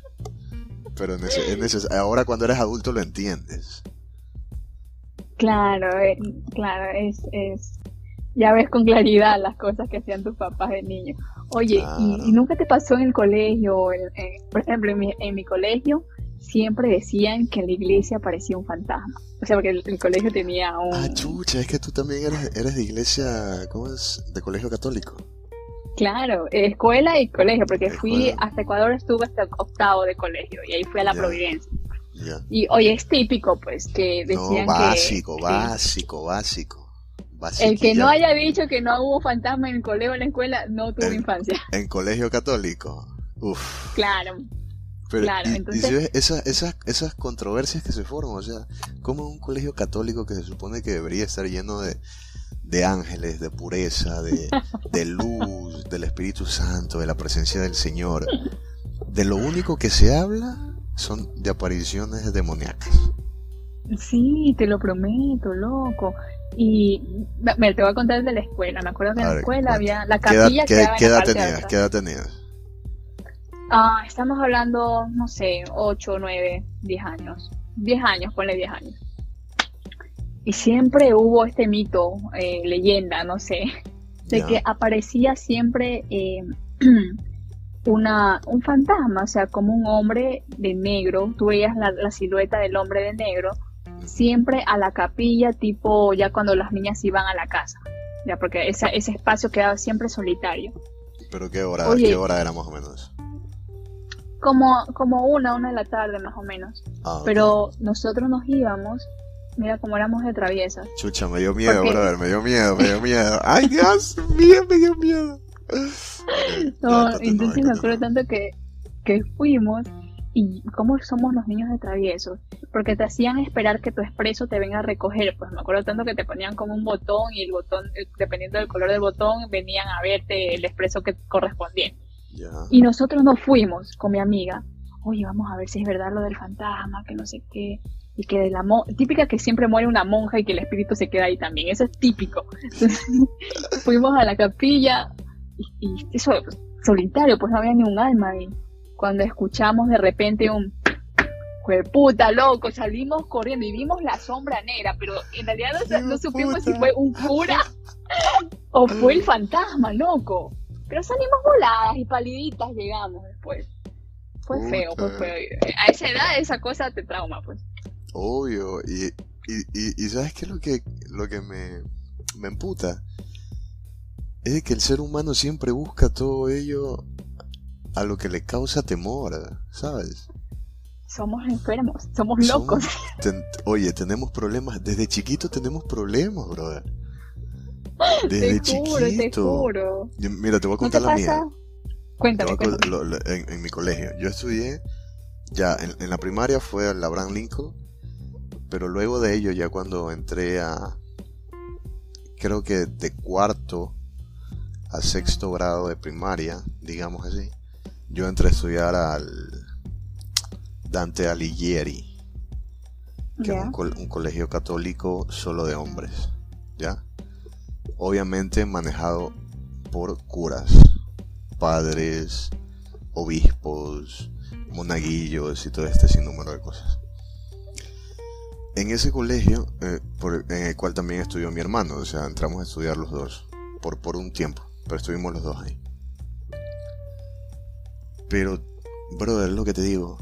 Pero es neces- es neces- ahora cuando eres adulto lo entiendes. Claro, eh, claro, es, es, ya ves con claridad las cosas que hacían tus papás de niño. Oye, Claro. y, y nunca te pasó en el colegio, en- en- por ejemplo, en mi, en mi colegio siempre decían que en la iglesia aparecía un fantasma. O sea, porque el, el colegio tenía un... Ah, chucha, es que tú también eres, eres de iglesia, ¿cómo es? De colegio católico. Claro, escuela y colegio, porque fui hasta Ecuador, estuve hasta octavo de colegio y ahí fui a la. Providencia. Y oye, es típico, pues, que No, decían básico, que... básico, básico. El que no haya dicho que no hubo fantasma en el colegio o en la escuela, no tuvo infancia. En colegio católico. Uf. Claro. Pero, Claro, y, y entonces- si ves esas, esas, esas controversias que se forman, o sea, como un colegio católico que se supone que debería estar lleno de, de ángeles, de pureza, de, [LAUGHS] de luz, del Espíritu Santo, de la presencia del Señor, de lo único que se habla son de apariciones demoníacas. Sí, te lo prometo, loco. Y me te voy a contar de la escuela. Me acuerdo que en la escuela cuenta. había la ¿Qué edad, capilla qué- en qué la edad parte de tenías? atrás. ¿Qué edad tenías? Ah, estamos hablando, no sé, 8, 9, 10 años. 10 años, ponle 10 años. Y siempre hubo este mito, eh, leyenda, no sé, de Ya. que aparecía siempre eh, [CLEARS THROAT] una, un fantasma, o sea, como un hombre de negro. Tú veías la, la silueta del hombre de negro siempre a la capilla, tipo ya cuando las niñas iban a la casa. Ya, porque esa- ese espacio quedaba siempre solitario. ¿Pero qué hora, Oye. qué hora era más o menos? Como, como una, una de la tarde más o menos. Ah. Pero nosotros nos íbamos, mira cómo éramos de traviesas. Chucha, me dio miedo, Porque- brother, me dio miedo, me dio miedo. Ay, Dios mío, me dio miedo. No, entonces me acuerdo tanto que, que fuimos y cómo somos los niños de traviesos, porque te hacían esperar que tu expreso te venga a recoger, pues me acuerdo tanto que te ponían como un botón y el botón, eh, dependiendo del color del botón, venían a verte el expreso que Y nosotros nos fuimos con mi amiga, oye, vamos a ver si es verdad lo del fantasma, que no sé qué, y que de la típica que siempre muere una monja y que el espíritu se queda ahí también, eso es típico. [LAUGHS] fuimos a la capilla y, y eso solitario, pues no había ni un alma ahí. Cuando escuchamos de repente un puta loco, salimos corriendo y vimos la sombra negra, pero en realidad no, supimos si fue un cura [LAUGHS] o fue el fantasma, loco. Pero salimos voladas y paliditas llegamos después. Fue feo, fue feo. A esa edad esa cosa te trauma, pues. Obvio, y, y, y, ¿sabes qué es lo que, lo que me, me emputa? Es que el ser humano siempre busca todo ello a lo que le causa temor, ¿sabes? Somos enfermos, somos locos. oye, tenemos problemas, desde chiquito tenemos problemas, brother. [LAUGHS] Desde te juro, chiquito. Te Mira, te voy a contar la mía. Cuéntame. en, mi colegio. Yo estudié, ya en, la primaria fue la Abraham Lincoln, pero luego de ello, ya cuando entré a, creo que de cuarto a sexto grado de primaria, digamos así, yo entré a estudiar al Dante Alighieri, que es un, colegio católico solo de hombres, ¿ya? Obviamente manejado por curas, padres, obispos, monaguillos y todo este sinnúmero de cosas. En ese colegio, eh, en el cual también estudió mi hermano, o sea, entramos a estudiar los dos, por, por un tiempo, pero estuvimos los dos ahí. Pero, brother, lo que te digo,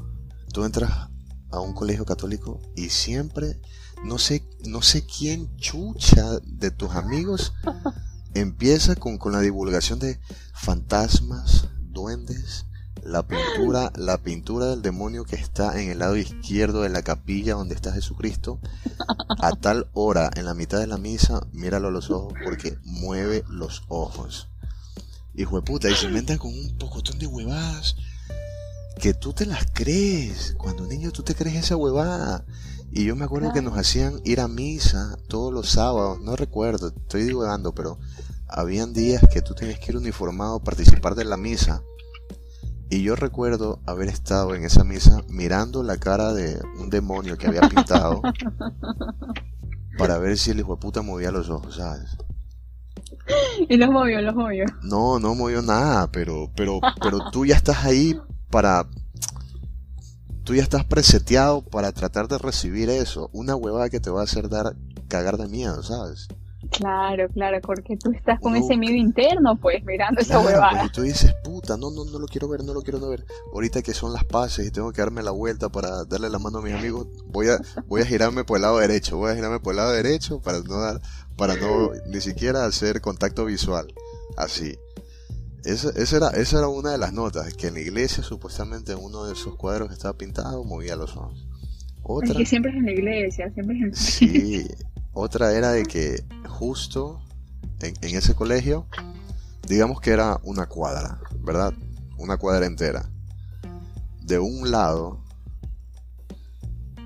tú entras a un colegio católico y siempre, no sé, no sé quién chucha de tus amigos [LAUGHS] empieza con, con la divulgación de fantasmas, duendes, la pintura, [GASPS] la pintura del demonio que está en el lado izquierdo de la capilla donde está Jesucristo, a tal hora, en la mitad de la misa, míralo a los ojos porque mueve los ojos. Hijo de puta, y se inventan con un pocotón de huevadas que tú te las crees. Cuando niño tú te crees esa huevada. Y yo me acuerdo que nos hacían ir a misa todos los sábados, no recuerdo, estoy divagando, pero habían días que tú tenías que ir uniformado, participar de la misa. Y yo recuerdo haber estado en esa misa mirando la cara de un demonio que había pintado [LAUGHS] para ver si el hijo de puta movía los ojos, ¿sabes? Y los movió, los movió. No, no movió nada, pero, pero, pero tú ya estás ahí para... Tú ya estás preseteado para tratar de recibir eso. Una huevada que te va a hacer dar cagar de miedo, ¿sabes? Claro, claro, porque tú estás con ese miedo interno, pues, mirando esa huevada. Pues, y tú dices, puta, no, no, no lo quiero ver, no lo quiero ver. Ahorita que son las pases y tengo que darme la vuelta para darle la mano a mis amigos, voy a, voy a girarme por el lado derecho, voy a girarme por el lado derecho para no dar, para no ni siquiera hacer contacto visual. Así. Esa, era, esa era una de las notas, que en la iglesia supuestamente uno de esos cuadros que estaba pintado movía los ojos. Otra, que siempre es en la iglesia, siempre es en Sí, [LAUGHS] otra era de que justo en, en ese colegio, digamos que era una cuadra, ¿verdad? Una cuadra entera. De un lado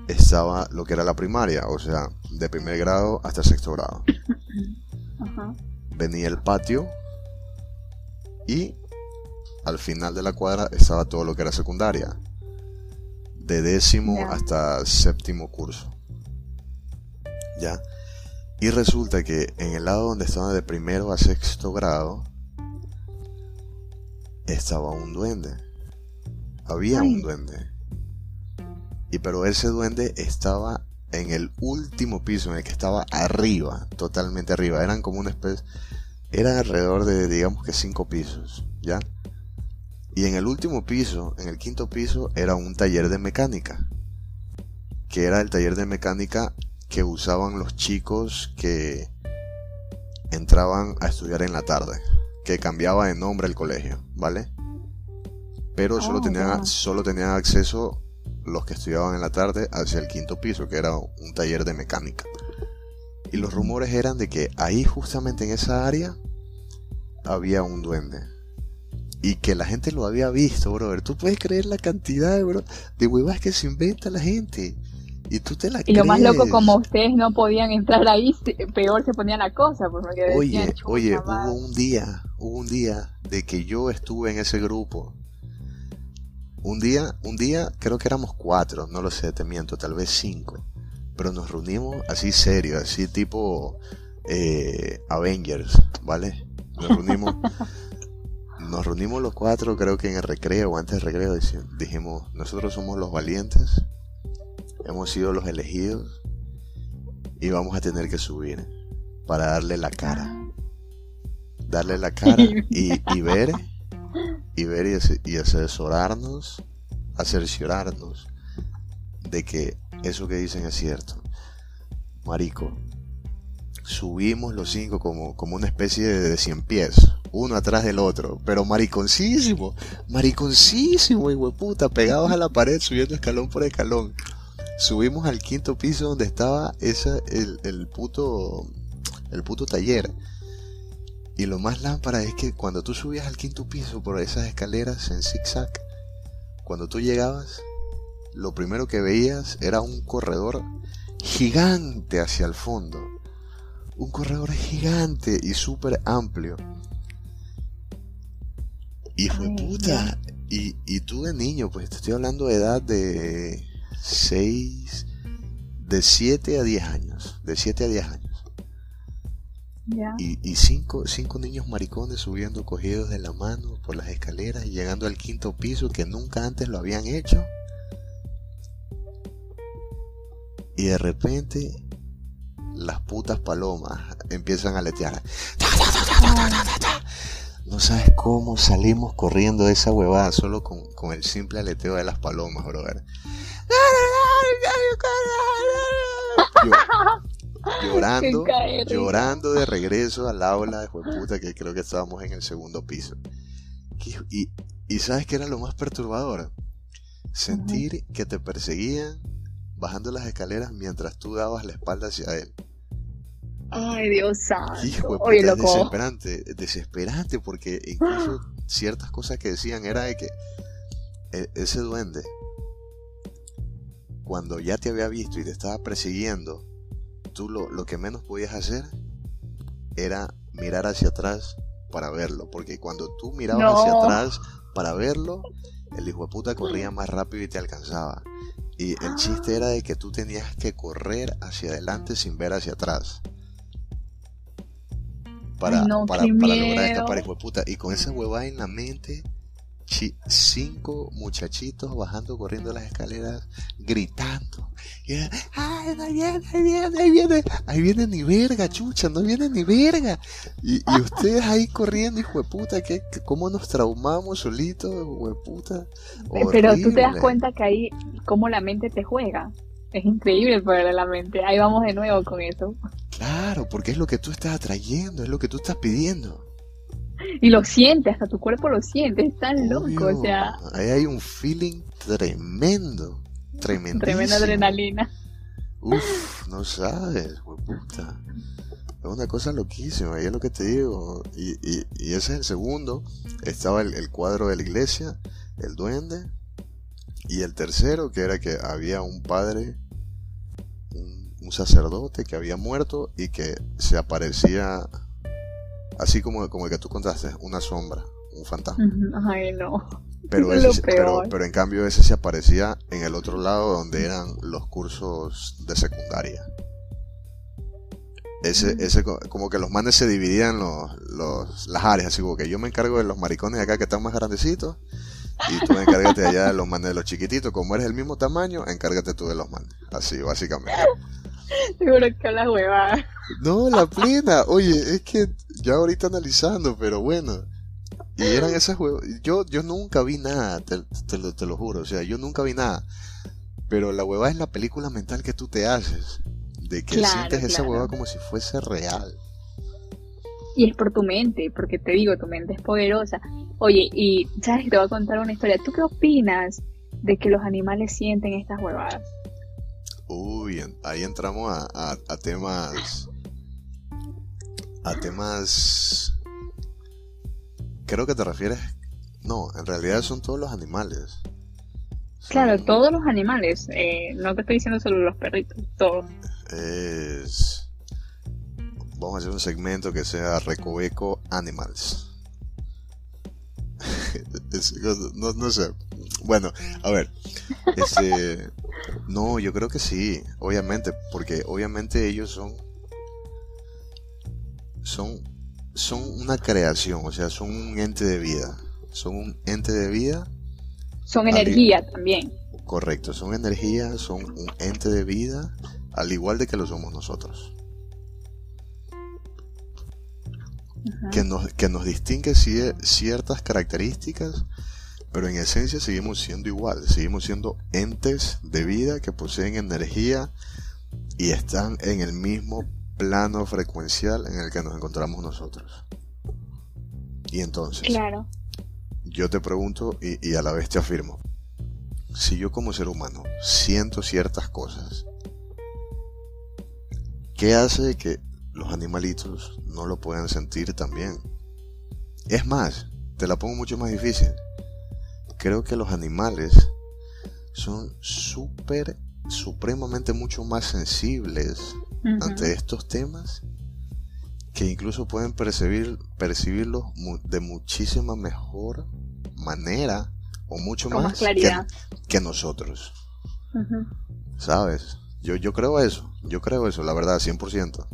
estaba lo que era la primaria, o sea, de primer grado hasta sexto grado. [COUGHS] Venía el patio y al final de la cuadra estaba todo lo que era secundaria, de décimo hasta séptimo curso. ¿Ya? Y resulta que en el lado donde estaba de primero a sexto grado, estaba un duende. Había un duende. Y pero ese duende estaba en el último piso, en el que estaba arriba, totalmente arriba. Eran como una especie, eran alrededor de, digamos que cinco pisos, ¿ya? Y en el último piso, en el quinto piso, era un taller de mecánica. Que era el taller de mecánica que usaban los chicos que entraban a estudiar en la tarde. Que cambiaba de nombre el colegio, ¿vale? Pero solo, oh, tenían, solo tenían acceso los que estudiaban en la tarde hacia el quinto piso, que era un taller de mecánica. Y los rumores eran de que ahí justamente en esa área había un duende. y que la gente lo había visto, brother. Tú puedes creer la cantidad, bro, de huevas que se inventa la gente. Y tú te la Y lo más loco, como ustedes no podían entrar ahí, peor se ponía la cosa. Porque oye, oye, hubo un día, hubo un día de que yo estuve en ese grupo. Un día, un día creo que éramos cuatro, no lo sé, te miento, tal vez cinco. Pero nos reunimos así serio, así tipo eh, Avengers, ¿vale? Nos reunimos, [LAUGHS] nos reunimos los cuatro, creo que en el recreo o antes del recreo, dijimos, nosotros somos los valientes hemos sido los elegidos y vamos a tener que subir para darle la cara. Darle la cara y, ver y ver y, asesorarnos, acerciorarnos de que eso que dicen es cierto. Marico, subimos los cinco como, como una especie de, cien pies, uno atrás del otro, pero mariconcísimo, mariconcísimo, hijo puta, pegados a la pared, subiendo escalón por escalón. Subimos al quinto piso donde estaba esa, el, el, puto, el puto taller. Y lo más lámpara es que cuando tú subías al quinto piso por esas escaleras en zigzag, cuando tú llegabas, lo primero que veías era un corredor gigante hacia el fondo. Un corredor gigante y súper amplio. Y fue puta. Y, y tú de niño, pues te estoy hablando de edad de 6, de 7 a 10 años, de 7 a 10 años. Y, y cinco, cinco niños maricones subiendo cogidos de la mano por las escaleras y llegando al quinto piso que nunca antes lo habían hecho. Y de repente las putas palomas empiezan a letear. No sabes cómo salimos corriendo de esa huevada solo con, con el simple aleteo de las palomas, brother llorando, llorando de regreso al aula de puta que creo que estábamos en el segundo piso. Y, y sabes que era lo más perturbador? Sentir que te perseguían bajando las escaleras mientras tú dabas la espalda hacia él. Ay, Dios santo. Hijo desesperante, desesperante porque incluso [GASPS] ciertas cosas que decían era de que e, ese duende cuando ya te había visto y te estaba persiguiendo, tú lo, lo que menos podías hacer era mirar hacia atrás para verlo, porque cuando tú mirabas hacia atrás para verlo, el hijo de puta corría más rápido y te alcanzaba. Y el chiste era de que tú tenías que correr hacia adelante sin ver hacia atrás. Para, para, para lograr escapar, hijo de puta. Y con esa huevada en la mente, cinco muchachitos bajando, corriendo las escaleras, gritando. Y ¡ay, ahí viene, ahí viene, ahí viene! Ahí viene ni verga, chucha, no viene ni verga. Y, ustedes ahí corriendo, hijo de puta, que cómo nos traumamos solitos, hijo de puta. Pero tú te das cuenta que ahí, cómo la mente te juega. Es increíble de la mente. Ahí vamos de nuevo con eso. Claro, porque es lo que tú estás atrayendo, es lo que tú estás pidiendo. [LAUGHS] Y lo siente, hasta tu cuerpo lo siente, es tan loco, o sea. Ahí hay un feeling tremendo, tremendísimo. Tremenda adrenalina. Uf, no sabes, puta. Es una cosa loquísima, y es lo que te digo. Y, y, y ese es el segundo. Estaba el, cuadro de la iglesia, el duende. Y el tercero, que era que había un padre, un, un sacerdote que había muerto y que se aparecía Así como, como el que tú contaste, una sombra, un fantasma. Ay, no. Pero, [LAUGHS] pero, en cambio ese se aparecía en el otro lado donde eran los cursos de secundaria. Ese, ese como que los manes se dividían los, los, las áreas, así como que yo me encargo de los maricones de acá que están más grandecitos y tú encárgate allá de los manes de los chiquititos. Como eres el mismo tamaño, encárgate tú de los manes. Así, básicamente. [LAUGHS] Seguro que la huevada. No, la plena. Oye, es que ya ahorita analizando, pero bueno. Y eran esas huevas. Yo, yo nunca vi nada, te, te, lo, juro. O sea, yo nunca vi nada. Pero la hueva es la película mental que tú te haces. De que sientes esa hueva como si fuese real. Y es por tu mente, porque te digo, tu mente es poderosa. Oye, y sabes, te voy a contar una historia. ¿Tú qué opinas de que los animales sienten estas huevadas? Uy, ahí entramos a, a, temas. A temas. Creo que te refieres No, en realidad son todos los animales. Claro, todos los animales. eh, no te estoy diciendo solo los perritos, todos. Es... Vamos a hacer un segmento que sea Recoveco Animals. [LAUGHS] No sé. Bueno, a ver. Este, no, yo creo que sí, obviamente, porque obviamente ellos son son son una creación, o sea, son un ente de vida. Son un ente de vida Son energía también. Correcto, son energía, son un ente de vida, al igual de que lo somos nosotros. Ajá. Que nos, que nos distingue cie- ciertas características, pero en esencia seguimos siendo igual, seguimos siendo entes de vida que poseen energía y están en el mismo plano frecuencial en el que nos encontramos nosotros. Y entonces, Claro. yo te pregunto y, y a la vez te afirmo, si yo como ser humano siento ciertas cosas, ¿qué hace que los animalitos no lo puedan sentir también? Es más, te la pongo mucho más difícil. Creo que los animales son súper, supremamente mucho más sensibles Ante estos temas que incluso pueden percibir, percibirlos mu- de muchísima mejor manera o mucho Con más que, claridad. que nosotros. ¿sabes? Yo, yo creo eso, yo creo eso, la verdad, 100%.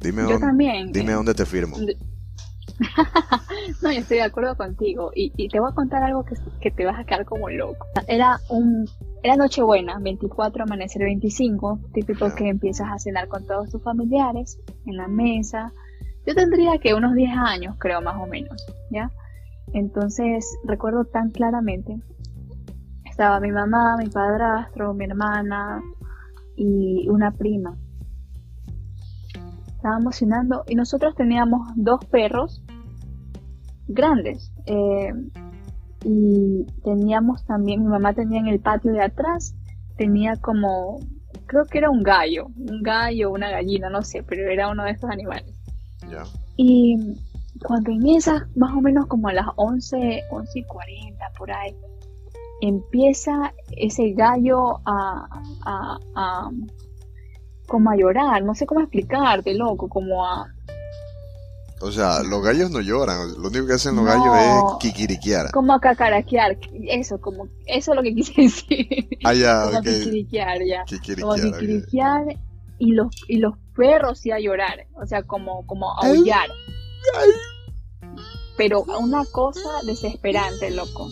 Dime, Yo dónde, también. dime eh, dónde te firmo. [LAUGHS] No, yo estoy de acuerdo contigo. Y, y te voy a contar algo que, que te vas a quedar como loco. Era un era Nochebuena, 24, amanecer 25, típico que empiezas a cenar con todos tus familiares en la mesa. Yo tendría que unos 10 años, creo, más o menos, ¿ya? Entonces, recuerdo tan claramente. Estaba mi mamá, mi padrastro, mi hermana y una prima. Estábamos cenando y nosotros teníamos dos perros grandes. eh, y teníamos también, mi mamá tenía en el patio de atrás, tenía como, creo que era un gallo, un gallo, una gallina, no sé, pero era uno de estos animales. Y cuando en esas, más o menos como a las 11, 11 y 40 por ahí, empieza ese gallo a, a, a- como a llorar, no sé cómo explicarte, loco, como a, O sea, los gallos no lloran, lo único que hacen los No. gallos es kikiriquear. como a cacaraquear, eso, como, eso es lo que [LAUGHS] quise decir, Ah, ya, como kikiriquear, ya. como Kikiriquear, ok. kikiriquear y los y los perros sí a llorar, o sea, como como a aullar. Pero una cosa desesperante, loco.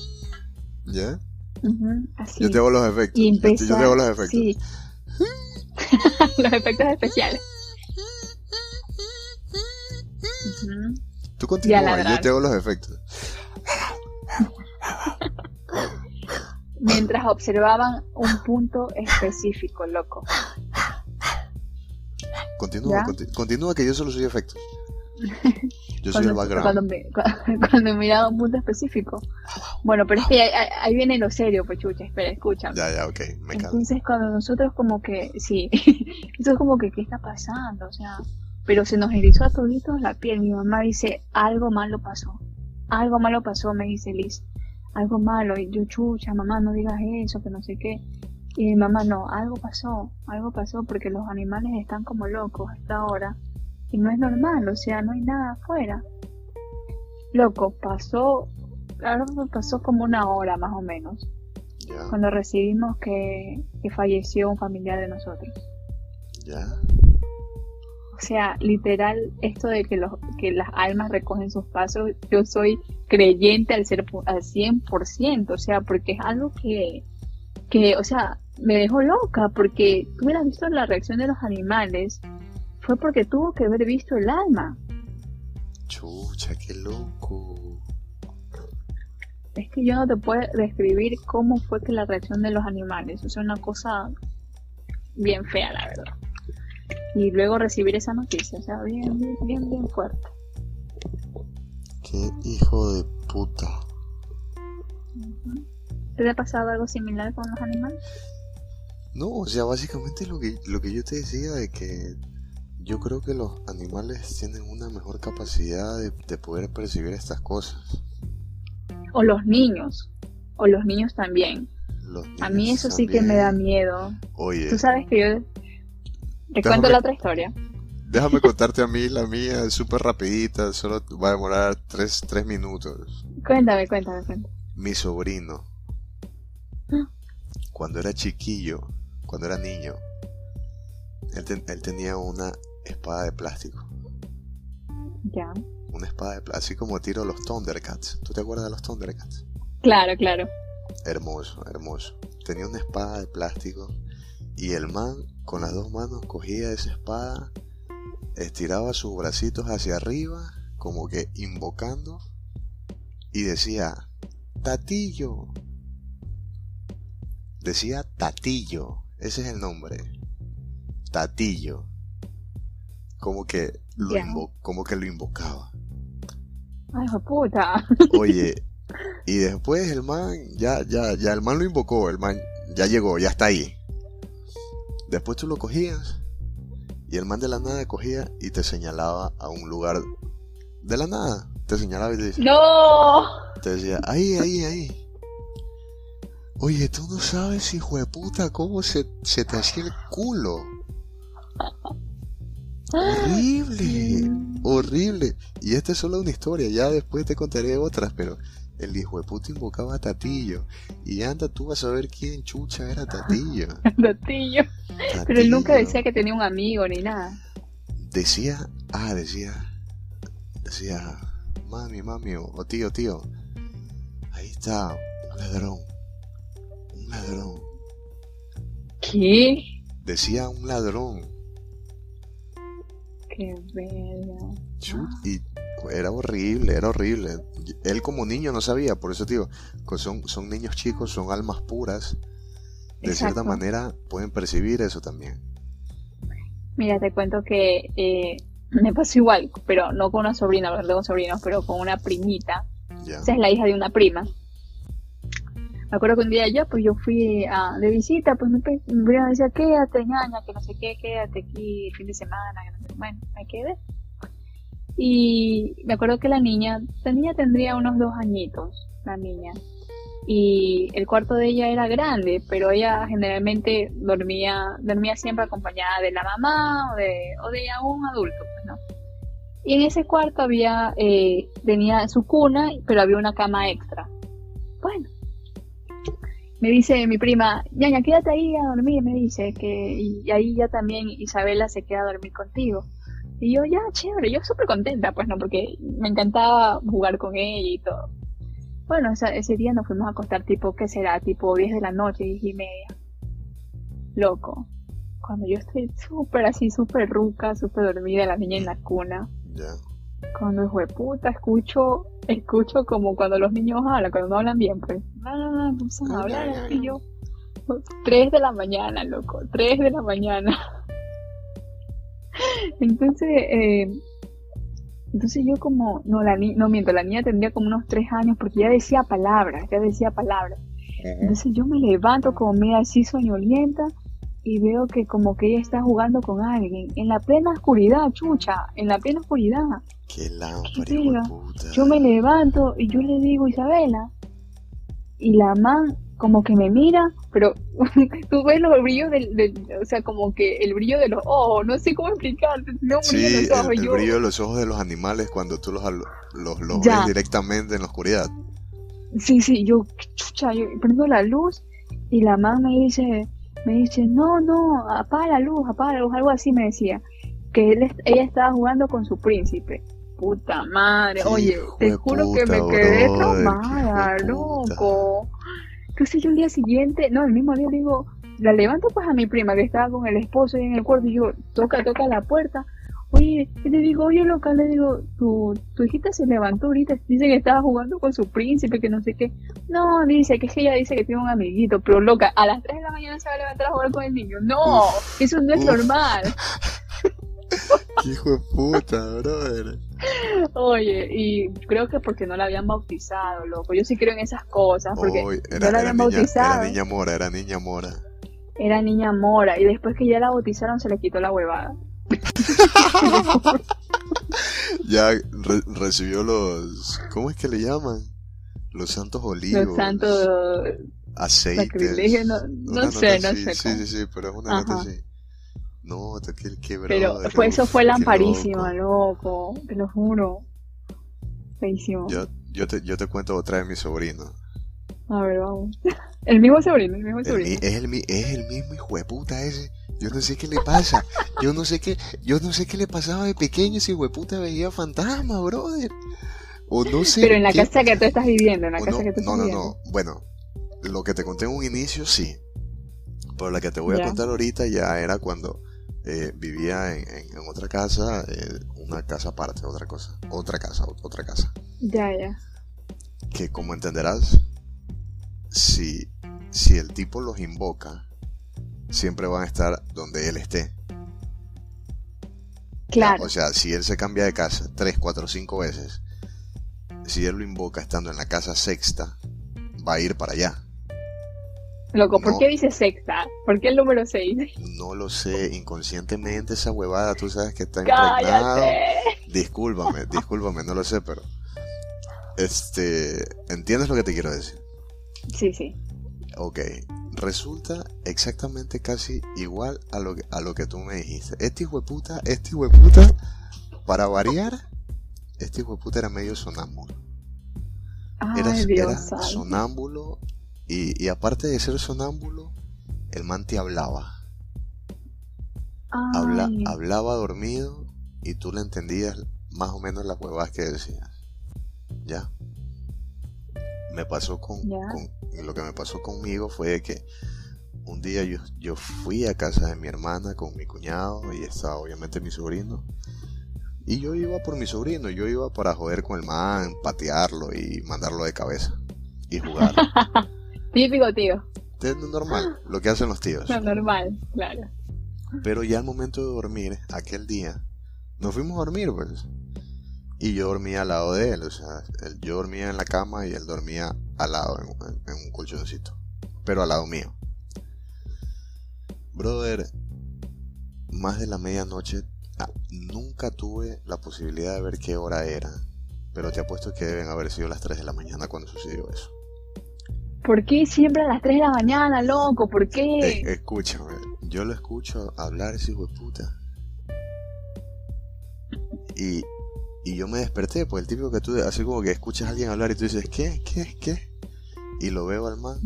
¿Ya? Ujú, así. Yo te hago los efectos. y Yo te- empezó yo te hago los efectos. Sí. [LAUGHS] [LAUGHS] los efectos especiales. Tú continúa, yo te hago los efectos. Mientras observaban un punto específico, loco. Continúa, continúa que yo solo soy efectos. Yo soy cuando, el background. cuando, me- cu- [LAUGHS] cuando miraba un punto específico. Bueno, pero es que ahí, viene lo serio, pues chucha, espera, escúchame. Ya, ya, ok, me. Entonces cuando nosotros como que, sí, [LAUGHS] eso es como que, ¿qué está pasando? O sea, pero se nos erizó a toditos la piel. Mi mamá dice, algo malo pasó. Algo malo pasó, me dice Liz. Algo malo. Y yo, chucha, mamá, no digas eso, que no sé qué. Y mi mamá, no, algo pasó, algo pasó porque los animales están como locos hasta ahora. Y no es normal, o sea, no hay nada afuera. Loco, pasó, claro, pasó como una hora más o menos Ya, cuando recibimos que, que falleció un familiar de nosotros. ya. O sea, literal, esto de que, los, que las almas recogen sus pasos, yo soy creyente al, ser, al 100%, o sea, porque es algo que, que, o sea, me dejó loca, porque tú hubieras visto la reacción de los animales, fue porque tuvo que haber visto el alma. Chucha, qué loco. Es que yo no te puedo describir cómo fue que la reacción de los animales, o sea, una cosa bien fea, la verdad. Y luego recibir esa noticia, o sea, bien, bien, bien, bien fuerte. Qué hijo de puta. ¿Te ha pasado algo similar con los animales? No, o sea, básicamente lo que, lo que yo te decía de que yo creo que los animales tienen una mejor capacidad de, de poder percibir estas cosas. O los niños. O los niños también. Los A mí eso sí que me da miedo. Oye, Tú sabes que yo... Te Déjame- cuento la otra historia. déjame contarte a mí la mía, es súper rapidita, solo va a demorar tres, tres minutos. Cuéntame, cuéntame, cuéntame. Mi sobrino, cuando era chiquillo, cuando era niño, él, ten- él tenía una espada de plástico. Ya. Una espada de plástico, así como tiro los Thundercats. ¿Tú te acuerdas de los Thundercats? Claro, claro. Hermoso, hermoso. Tenía una espada de plástico y el man con las dos manos cogía esa espada, estiraba sus bracitos hacia arriba, como que invocando, y decía, Tatillo. Decía Tatillo, ese es el nombre. Tatillo. Como que lo, como que lo invocaba. Ay, puta. Oye, [LAUGHS] y después el man, ya, ya, ya el man lo invocó, el man ya llegó, ya está ahí. Después tú lo cogías y el man de la nada cogía y te señalaba a un lugar de la nada. Te señalaba y te decía, ¡No! te decía, ahí, ahí, ahí. Oye, tú no sabes, hijo de puta, cómo se, se te hacía el culo. Horrible, horrible. Y esta es solo una historia, ya después te contaré otras, pero el hijo de puta invocaba a Tatillo. Y anda tú vas a ver quién chucha era Tatillo. [LAUGHS] Tatillo. Pero él nunca decía que tenía un amigo ni nada. Decía, ah, decía, decía, mami, mami, o, tío, tío, ahí está un ladrón, un ladrón. ¿Qué? Decía un ladrón. Qué verga. Y era horrible, era horrible. Él como niño no sabía, por eso digo, que son, son niños chicos, son almas puras. De cierta manera pueden percibir eso también. Mira, te cuento que eh, [CLEARS THROAT] me pasó igual, pero no con una sobrina, no tengo sobrinos, pero con una primita. Ya. Esa es la hija de una prima. Me acuerdo que un día yo, pues yo fui a, de visita, pues prima me decía, quédate, ñaña, que no sé qué, quédate aquí el fin de semana, que no sé, bueno, me quedé. Y me acuerdo que la niña, la niña tendría unos dos añitos, la niña. Y el cuarto de ella era grande, pero ella generalmente dormía, dormía siempre acompañada de la mamá o de, o de un adulto, pues, ¿no? Y en ese cuarto había, eh, tenía su cuna, pero había una cama extra. Bueno, me dice mi prima, ñaña, quédate ahí a dormir, me dice, que, y ahí ya también Isabela se queda a dormir contigo. Y yo, ya, chévere, yo súper contenta, pues no, porque me encantaba jugar con ella y todo. Bueno, o sea, ese día nos fuimos a acostar tipo, ¿qué será? Tipo 10 de la noche, 10 y media. Loco. Cuando yo estoy súper así, súper ruca, súper dormida, la niña en la cuna. Ya. Cuando hijo de puta escucho, escucho como cuando los niños hablan, cuando no hablan bien, pues. No, no, no, empiezan a hablar así yo. 3 de la mañana, loco, 3 de la mañana. Entonces, eh, entonces yo como, no, la ni no miento, la niña tendría como unos 3 años porque ya decía palabras, ya decía palabras. Entonces yo me levanto como media así soñolienta y veo que como que ella está jugando con alguien en la plena oscuridad, chucha, en la plena oscuridad. Qué lámpara. Yo me levanto y yo le digo Isabela y la man como que me mira, pero [LAUGHS] tú ves los brillos del, del- o sea, como que el brillo de los ojos, no sé cómo explicarte, no Sí, los ojos, el, el yo- brillo de los ojos de los animales cuando tú los, los, ves directamente en la oscuridad. Sí, sí, yo, chucha, yo prendo la luz y la mamá me dice, me dice, no, no, apaga la luz, apaga la luz, algo así me decía, que él, ella estaba jugando con su príncipe. Puta madre, oye, Hijo te juro que me quedé brother, traumada, loco. Entonces yo el día siguiente, no, el mismo día digo, la levanto pues a mi prima que estaba con el esposo ahí en el cuarto y yo, toca, toca la puerta. Oye, y le digo, oye, loca, le digo, tu, tu hijita se levantó ahorita, dice que estaba jugando con su príncipe, que no sé qué. No, dice, que es que ella dice que tiene un amiguito, pero loca, a las 3 de la mañana se va a levantar a jugar con el niño. No, eso no es normal. [LAUGHS] Hijo de puta, brother. Oye, y creo que porque no la habían bautizado, loco. Yo sí creo en esas cosas, porque no la era habían niña, bautizado. era niña mora, era niña mora. Era niña mora, y después que ya la bautizaron se le quitó la huevada. [LAUGHS] Ya re- recibió los... ¿Cómo es que le llaman? Los santos olivos. Los santos aceites. No, no sé, no sé. Sí, sí, sí, pero es una nota así. No, qué, qué Pero fue, eso fue lamparísima, loco. te lo juro. Feísimo. Yo, yo, te, yo te cuento otra de mi sobrino. A ver, vamos. [LAUGHS] El mismo sobrino, el mismo sobrino. es, el, es el mismo hijo de puta ese. Yo no sé qué le pasa. Yo no sé qué, yo no sé qué le pasaba de pequeño ese hijo de puta veía fantasma, brother. O no sé. Pero en la casa que tú estás viviendo, en la casa que tú no, estás no, No, no, Bueno, lo que te conté en un inicio, sí. Pero la que te voy a contar ahorita ya era cuando eh, vivía en, otra casa, eh, una casa aparte, otra cosa. Otra casa, otra casa. Ya, ya. Que como entenderás, si, si el tipo los invoca, siempre van a estar donde él esté. Claro. O sea, si él se cambia de casa tres, cuatro, cinco veces, si él lo invoca estando en la casa sexta, va a ir para allá. Loco, ¿por qué dice sexta? ¿Por qué el número seis? No lo sé, inconscientemente esa huevada, tú sabes que está impregnado. Discúlpame, discúlpame, no lo sé, pero este, ¿entiendes lo que te quiero decir? Sí, sí. Ok, resulta exactamente casi igual a lo que, a lo que tú me dijiste. Este hijo de puta, este hijo de puta, para variar, este hijo de puta era medio sonámbulo. era, sonámbulo y, aparte de ser sonámbulo, el man te hablaba. hablaba dormido y tú le entendías más o menos las huevas que decías. ¿Ya? Me pasó con, Lo que me pasó conmigo fue que un día yo, yo fui a casa de mi hermana con mi cuñado y estaba obviamente mi sobrino. Y yo iba por mi sobrino, yo iba para joder con el man, patearlo y mandarlo de cabeza y jugar. [LAUGHS] Típico tío. Es normal, lo que hacen los tíos. [LAUGHS] Normal, claro. Pero ya al momento de dormir, aquel día, nos fuimos a dormir, pues. Y yo dormía al lado de él, o sea, yo dormía en la cama y él dormía al lado, en, un colchoncito. Pero al lado mío. Brother, más de la medianoche Ah, nunca tuve la posibilidad de ver qué hora era, pero te apuesto que deben haber sido las 3 de la mañana cuando sucedió eso. ¿Por qué siempre a las 3 de la mañana, loco? ¿Por qué? Escúchame, yo lo escucho hablar ese hijo de puta. Y, y yo me desperté, pues el típico que tú, así como que escuchas a alguien hablar y tú dices, ¿qué? ¿Qué? ¿Qué? Y lo veo al man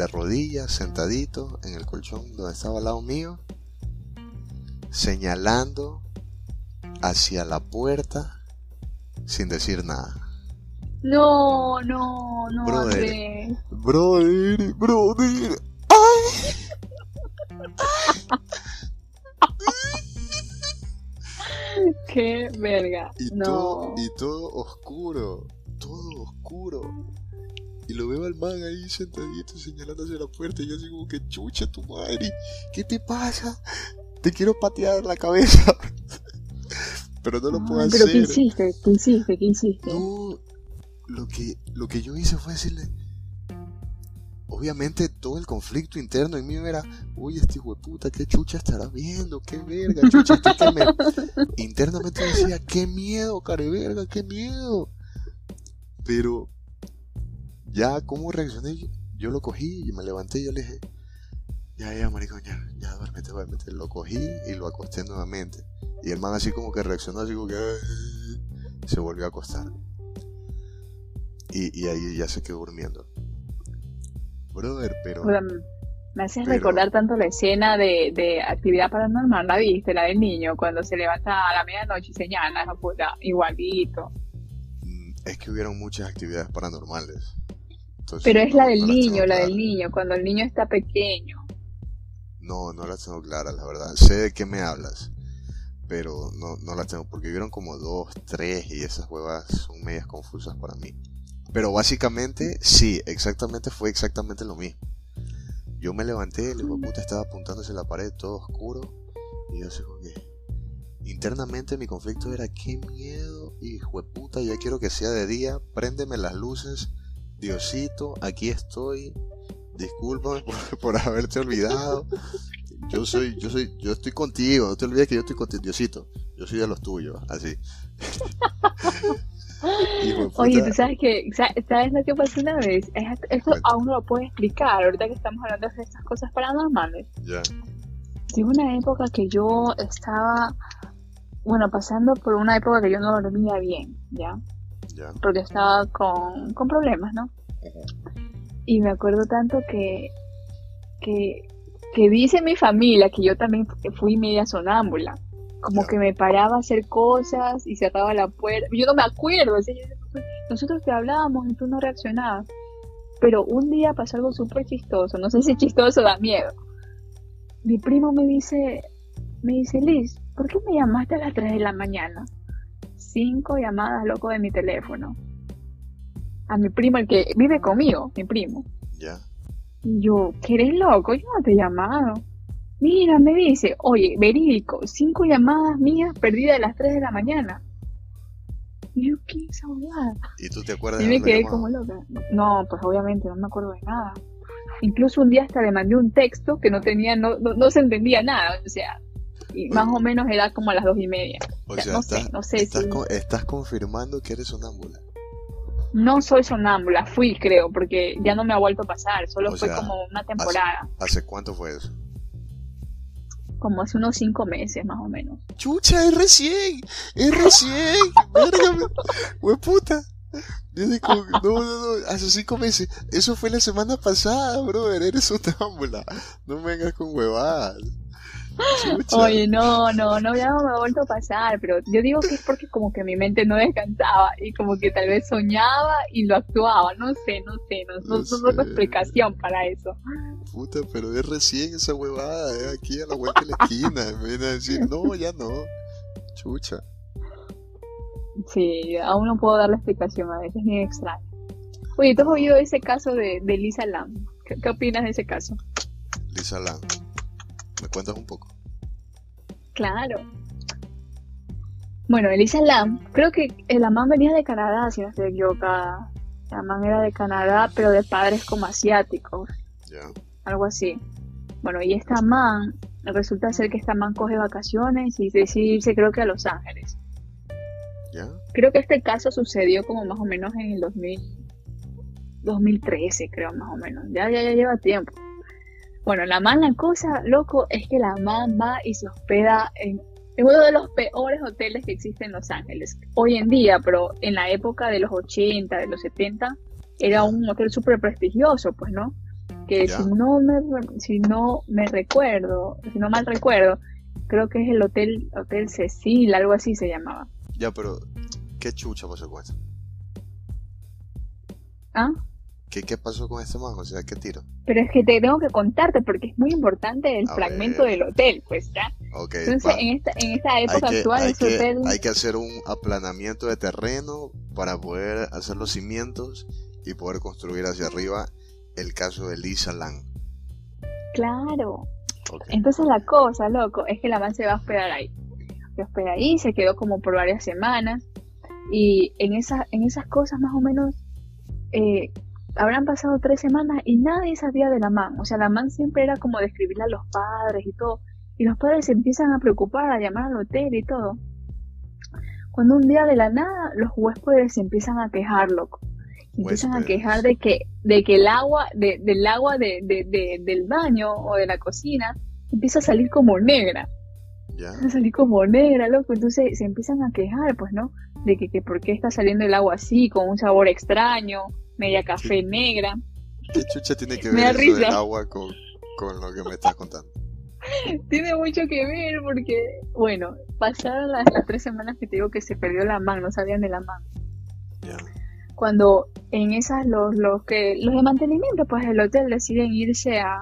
de rodillas, sentadito en el colchón donde estaba al lado mío señalando hacia la puerta sin decir nada. No, no, no, brother, brother, brother. ¡Ay! [LAUGHS] Qué verga. Y, no. todo, y todo oscuro, todo oscuro. Y lo veo al man ahí sentadito señalando hacia la puerta y yo digo que chucha tu madre, ¿qué te pasa? te quiero patear la cabeza. [LAUGHS] pero no lo puedo hacer. Pero ¿qué hiciste? ¿Qué hiciste? ¿Qué hiciste? No, lo que, lo que yo hice fue decirle. Obviamente todo el conflicto interno en mí era, uy, este hijo de puta, qué chucha estará viendo, qué verga, chucha, este que me... [LAUGHS] Internamente decía, qué miedo, verga, qué miedo. Pero ya, ¿cómo reaccioné? Yo lo cogí y me levanté y yo le dije, ya, ya, maricón, ya, ya, duérmete, duérmete. Lo cogí y lo acosté nuevamente. Y el man así como que reaccionó, así como que se volvió a acostar. Y, ahí ya se quedó durmiendo. Brother, pero... me haces recordar tanto la escena de, de, actividad paranormal, ¿la viste? La del niño, cuando se levanta a la medianoche y señala, esa puta, igualito. Mm, es que hubieron muchas actividades paranormales. pero es la del niño, la del niño, cuando el niño está pequeño. No, no las tengo claras, la verdad. Sé de qué me hablas, pero no, no las tengo porque vieron como dos, tres y esas huevas son medias confusas para mí. Pero básicamente, sí, exactamente fue exactamente lo mismo. Yo me levanté, el hijo puta estaba apuntándose a la pared, todo oscuro, y yo sé que internamente mi conflicto era qué miedo, hijo de puta, ya quiero que sea de día, préndeme las luces, Diosito, aquí estoy, discúlpame [LAUGHS] por, haberte olvidado. Yo soy, yo soy, yo estoy contigo, no te olvides que yo estoy contigo, Diosito, yo soy de los tuyos, así. [LAUGHS] [GASPS] Oye, tú sabes que, sa- ¿sabes lo que pasó una vez? Es- Esto aún no lo puedo explicar, ahorita que estamos hablando de estas cosas paranormales. Ya, Sí, una época que yo estaba, bueno, pasando por una época que yo no dormía bien, ¿ya? ya. Porque estaba con, con problemas, ¿no? Y me acuerdo tanto que, que, que dice mi familia que yo también fui media sonámbula. Como que me paraba a hacer cosas y cerraba la puerta. Yo no me acuerdo. yo- nosotros te hablábamos y tú no reaccionabas. Pero un día pasó algo súper chistoso. No sé si chistoso o da miedo. Mi primo me dice, me dice, Liz, ¿por qué me llamaste a las 3 de la mañana? Cinco llamadas, loco, de mi teléfono. A mi primo, el que vive conmigo, mi primo. Ya. Y yo, ¿que eres loco? Yo no te he llamado. Mira, me dice, oye, verídico, cinco llamadas mías perdidas a las 3 de la mañana. Y yo, ¿qué es? ¿Y tú te acuerdas Y me quedé como loca. No, pues obviamente no me acuerdo de nada. Incluso un día hasta le mandé un texto que no tenía, no, no, no se entendía nada, o sea, y más o menos era como a las dos y media. O sea, sea, no sé, estás, no sé estás, si- con- estás confirmando que eres sonámbula. No soy sonámbula, fui creo, porque ya no me ha vuelto a pasar, solo O fue sea, como una temporada, ¿Hace cuánto fue eso? Como hace unos cinco meses más o menos. Chucha, es recién, es recién, [LAUGHS] verga, hueputa. Desde como- no, no, no, hace cinco meses. Eso fue la semana pasada, brother, eres sonámbula. [LAUGHS] No me vengas con huevadas. [LAUGHS] Chucha. Oye, no, no, no, ya no me ha vuelto a pasar, pero yo digo que es porque como que mi mente no descansaba y como que tal vez soñaba y lo actuaba, no sé, no sé, no, no, No no sé. tengo explicación para eso. Puta, pero es recién esa huevada, es aquí a la vuelta de la esquina. Me viene a decir, no, ya no. Chucha. Sí, aún no puedo dar la explicación, a veces es bien extraño. Oye, ¿tú has oído ese caso de, de Lisa Lam? ¿Qué, qué opinas de ese caso? Lisa Lam, ¿me cuentas un poco? Claro. Bueno, Elisa Lam, creo que la man venía de Canadá, si no estoy equivocada. La man era de Canadá, pero de padres como asiáticos. Algo así. Bueno, y esta man, resulta ser que esta man coge vacaciones y decide irse creo que a Los Ángeles. Creo que este caso sucedió como más o menos en el 2000, 2013, creo más o menos. Ya, ya, ya lleva tiempo. Bueno, la man, la cosa, loco, es que la man va y se hospeda en, en uno de los peores hoteles que existen en Los Ángeles. Hoy en día, pero en la época de los 80, de los 70, era un hotel súper prestigioso, pues, ¿no? Que si no me si no me recuerdo, si no mal recuerdo, creo que es el hotel Hotel Cecil, algo así se llamaba. ya, pero ¿qué chucha pasó con? ¿Ah? ¿Qué, ¿Qué pasó con este man? O sea, ¿qué tiro? Pero es que te tengo que contarte porque es muy importante el A fragmento ver. del hotel, pues ya. Entonces, va. en esta, en esta época que, actual, hay, ese que, hotel, hay que hacer un aplanamiento de terreno para poder hacer los cimientos y poder construir hacia arriba el caso de Lisa Lang. claro. Entonces la cosa, loco, es que la man se va a hospedar ahí. Se hospeda ahí, se quedó como por varias semanas. Y en, esa, en esas cosas más o menos eh, habrán pasado tres semanas y nadie sabía de la man. O sea, la man siempre era como de escribirle a los padres y todo. Y los padres se empiezan a preocupar, a llamar al hotel y todo. Cuando un día de la nada los huéspedes se empiezan a quejar, loco. Se empiezan a quejar de que, de que el agua, de, del agua de, de- de- del baño o de la cocina empieza a salir como negra. ya. Empieza a salir como negra, loco. Entonces se empiezan a quejar, pues, ¿no? De que, que por qué está saliendo el agua así, con un sabor extraño, media café negra. ¿Qué chucha tiene que [LAUGHS] ver eso del agua con, con lo que me estás contando? [LAUGHS] Tiene mucho que ver porque, bueno, pasaron las, las tres semanas que te digo que se perdió la man, no sabían de la man. Ya, Cuando en esas los, los que los de mantenimiento pues del hotel deciden irse a,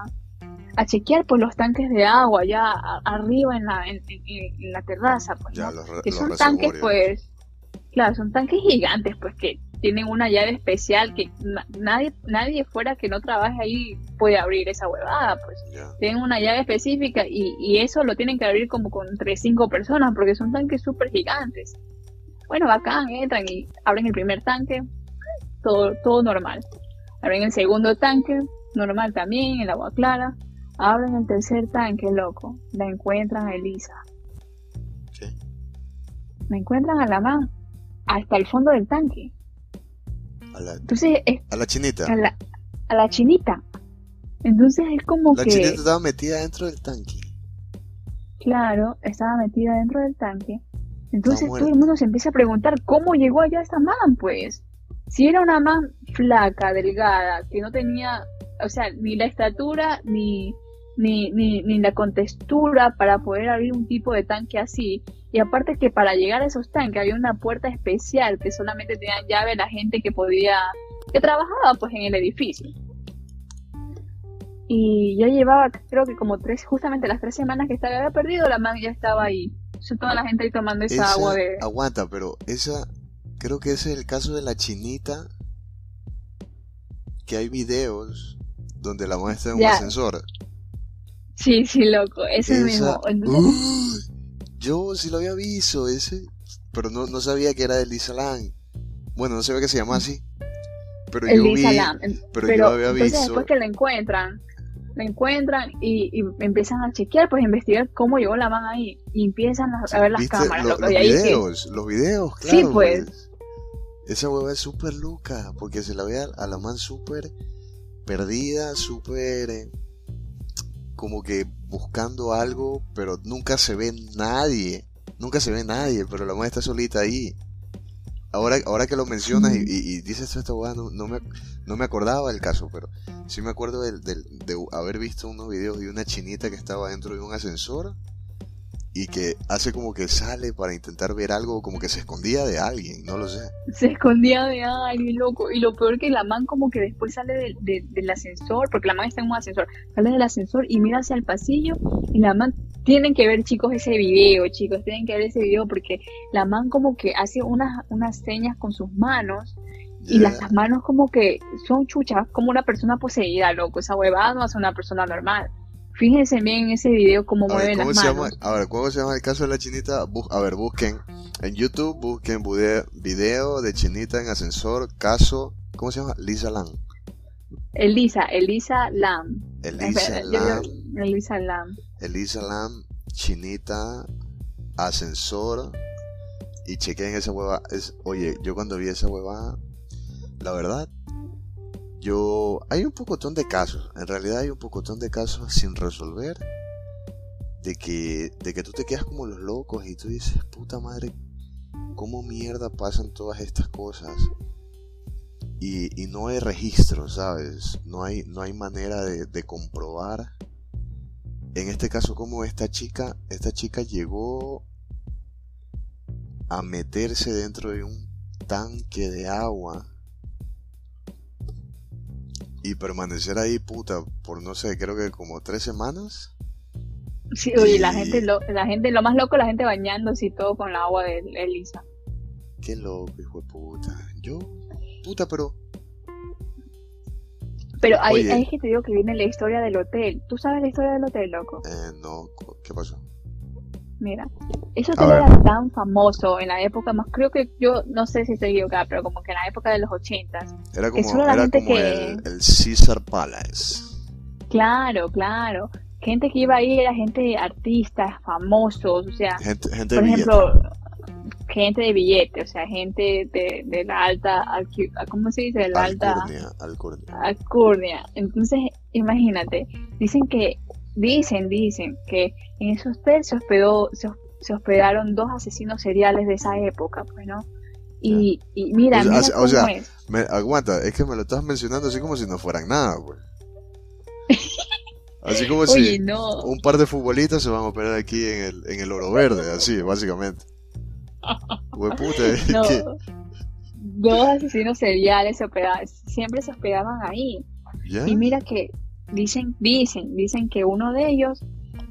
a chequear pues los tanques de agua ya a- arriba en la en, en- en la terraza pues ya, ¿no? los, re- que los son tanques pues claro son tanques gigantes pues que tienen una llave especial que na- nadie nadie fuera que no trabaje ahí puede abrir esa huevada pues tienen una llave específica y, y eso lo tienen que abrir como con entre cinco personas porque son tanques súper gigantes. Bueno, bacán, entran y abren el primer tanque, todo, todo normal. Abren el segundo tanque, normal también, el agua clara. Abren el tercer tanque, loco. La encuentran a Elisa. ¿qué? La encuentran a la man. hasta el fondo del tanque. A la, Entonces, es a la chinita. a la, a la chinita. Entonces es como La que, chinita estaba metida dentro del tanque. claro, estaba metida dentro del tanque. Entonces todo el mundo se empieza a preguntar cómo llegó allá esta man, pues. Si era una man flaca, delgada, que no tenía, o sea, ni la estatura ni, ni, ni, ni la contextura para poder abrir un tipo de tanque así. Y aparte que para llegar a esos tanques había una puerta especial que solamente tenían llave la gente que podía, que trabajaba pues en el edificio. Y ya llevaba, creo que como tres, justamente las tres semanas que estaba había perdido, la man ya estaba ahí. O sea, toda la gente ahí tomando esa, Esa- agua de... Aguanta, pero esa. Creo que ese es el caso de la chinita. Que hay videos donde la muestra en un ascensor. Sí, sí, loco, ese Esa- mismo. Entonces. Yo sí lo había visto, ese. Pero no, no sabía que era de Lisa Lang. Bueno, no sabía que se llamaba así. Pero el yo vi. Lam. En- pero yo había entonces visto- después que lo encuentran, lo encuentran y, y empiezan a chequear, pues investigar cómo llegó la man ahí. Y empiezan a, a ver las ¿Viste cámaras, lo- loco. los ahí que- videos, los videos, Sí, claro. pues. Esa hueva es súper loca, porque se la ve a, a la man súper perdida, súper eh, como que buscando algo, pero nunca se ve nadie, nunca se ve nadie, pero la man está solita ahí. Ahora, ahora que lo mencionas y, dices esta hueá, no, me, no me acordaba del caso, pero sí me acuerdo de haber visto unos videos de una chinita que estaba dentro de un ascensor y que hace como que sale para intentar ver algo, como que se escondía de alguien, no lo sé. se escondía de alguien, loco. Y lo peor que la man como que después sale del- de- del ascensor, porque la man está en un ascensor, sale del ascensor y mira hacia el pasillo y la man, tienen que ver chicos ese video, chicos, tienen que ver ese video porque la man como que hace unas, unas señas con sus manos y Ya. las manos como que son chuchas, como una persona poseída, loco. Esa huevada no hace una persona normal. Fíjense bien en ese video cómo A ver, mueven ¿cómo las se llama? manos. A ver, ¿cómo se llama el caso de la chinita? A ver, busquen en YouTube, busquen video de chinita en ascensor, caso, ¿cómo se llama? Lisa Lang. Elisa, Elisa Lam. Elisa Lam, Elisa Lam. Elisa Lam, chinita, ascensor, y chequen esa hueva. Es, oye, yo cuando vi esa hueva, la verdad, yo, hay un pocotón de casos, en realidad hay un pocotón de casos sin resolver, de que, de que tú te quedas como los locos y tú dices, puta madre, ¿cómo mierda pasan todas estas cosas? Y, no hay registro, ¿sabes? No hay, no hay manera de, de comprobar. En este caso, como esta chica, esta chica llegó a meterse dentro de un tanque de agua y permanecer ahí, puta, por no sé, creo que como tres semanas. Sí, oye, la Y- gente, lo, la gente, lo más loco, la gente bañándose y todo con la agua de Elisa. Qué loco, hijo de puta. Yo, puta, pero Pero ahí es que te digo que viene la historia del hotel. ¿Tú sabes la historia del hotel, loco? eh, no, ¿qué pasó? Mira, ese hotel era tan famoso en la época más, creo que yo, no sé si estoy equivocada, pero como que en la época de los ochentas. Era Que como, la era como que- el, el Caesar Palace. Claro, claro. Gente que iba ahí era gente artistas, famosos, o sea, Gente, gente de por billete. ejemplo, gente de billete, o sea, gente de, de la alta, ¿cómo se dice? De la alta Alcurnia, Alcurnia. alcurnia. Entonces, imagínate, dicen que, dicen, dicen que en esos hotel se hospedó, se, se hospedaron dos asesinos seriales de esa época, pues, ¿no? Y, y mira, O sea, mira o cómo sea, es. Me- aguanta, es que me lo estás mencionando así como si no fueran nada, pues. Así como [LAUGHS] Oye, si no. un par de futbolistas se van a operar aquí en el, en el oro verde, así, básicamente. [LAUGHS] No. Dos asesinos seriales se hospedaban, siempre se hospedaban ahí. ¿Ya? Y mira que dicen, dicen, dicen que uno de ellos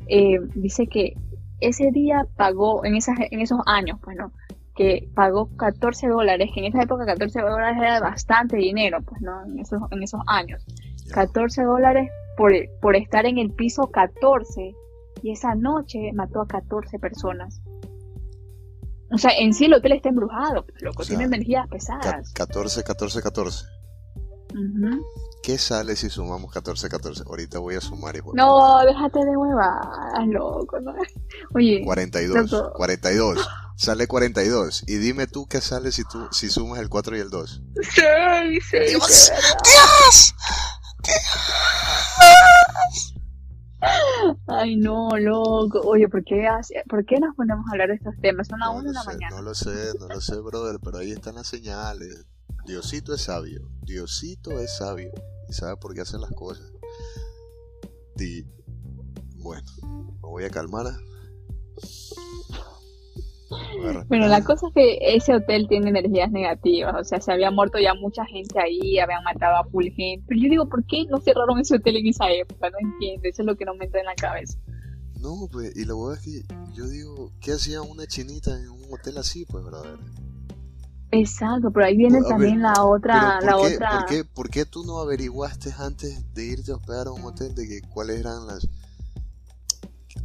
eh, dice que ese día pagó, en, esas, en esos años, pues no, que pagó 14 dólares, que en esa época 14 dólares era bastante dinero, pues no, en esos, en esos años. Ya. 14 dólares por, por estar en el piso 14 y esa noche mató a 14 personas. O sea, en sí el hotel está embrujado, pues, loco, O sea, tiene energías pesadas. 14, 14, 14. Ujú. ¿Qué sale si sumamos 14, 14? Ahorita voy a sumar, hijo de No, déjate de huevadas, loco. ¿no? Oye, puta. 42, loco. 42. sale 42. Y dime tú qué sale si tú si sumas el 4 y el 2. Sí, sí. Dios, Dios. Ay, no, loco. Oye, ¿por qué, hace, ¿por qué nos ponemos a hablar de estos temas? Son las no 1 de la sé, mañana. No lo sé, no lo sé, brother, pero ahí están las señales. Diosito es sabio. Diosito es sabio. Y sabe por qué hace las cosas. Y bueno, me voy a calmar. Bueno, la cosa es que ese hotel tiene energías negativas, o sea, se había muerto ya mucha gente ahí, habían matado a full gente, pero yo digo, ¿por qué no cerraron ese hotel en esa época? No entiendo, eso es lo que no me entra en la cabeza. No, pues, y lo bueno es que yo digo, ¿qué hacía una chinita en un hotel así, pues, brother? Exacto, pero ahí viene a también ver, la otra, la ¿por qué, otra. ¿por qué, por qué tú no averiguaste antes de irte a hospedar a un hotel de que cuáles eran las,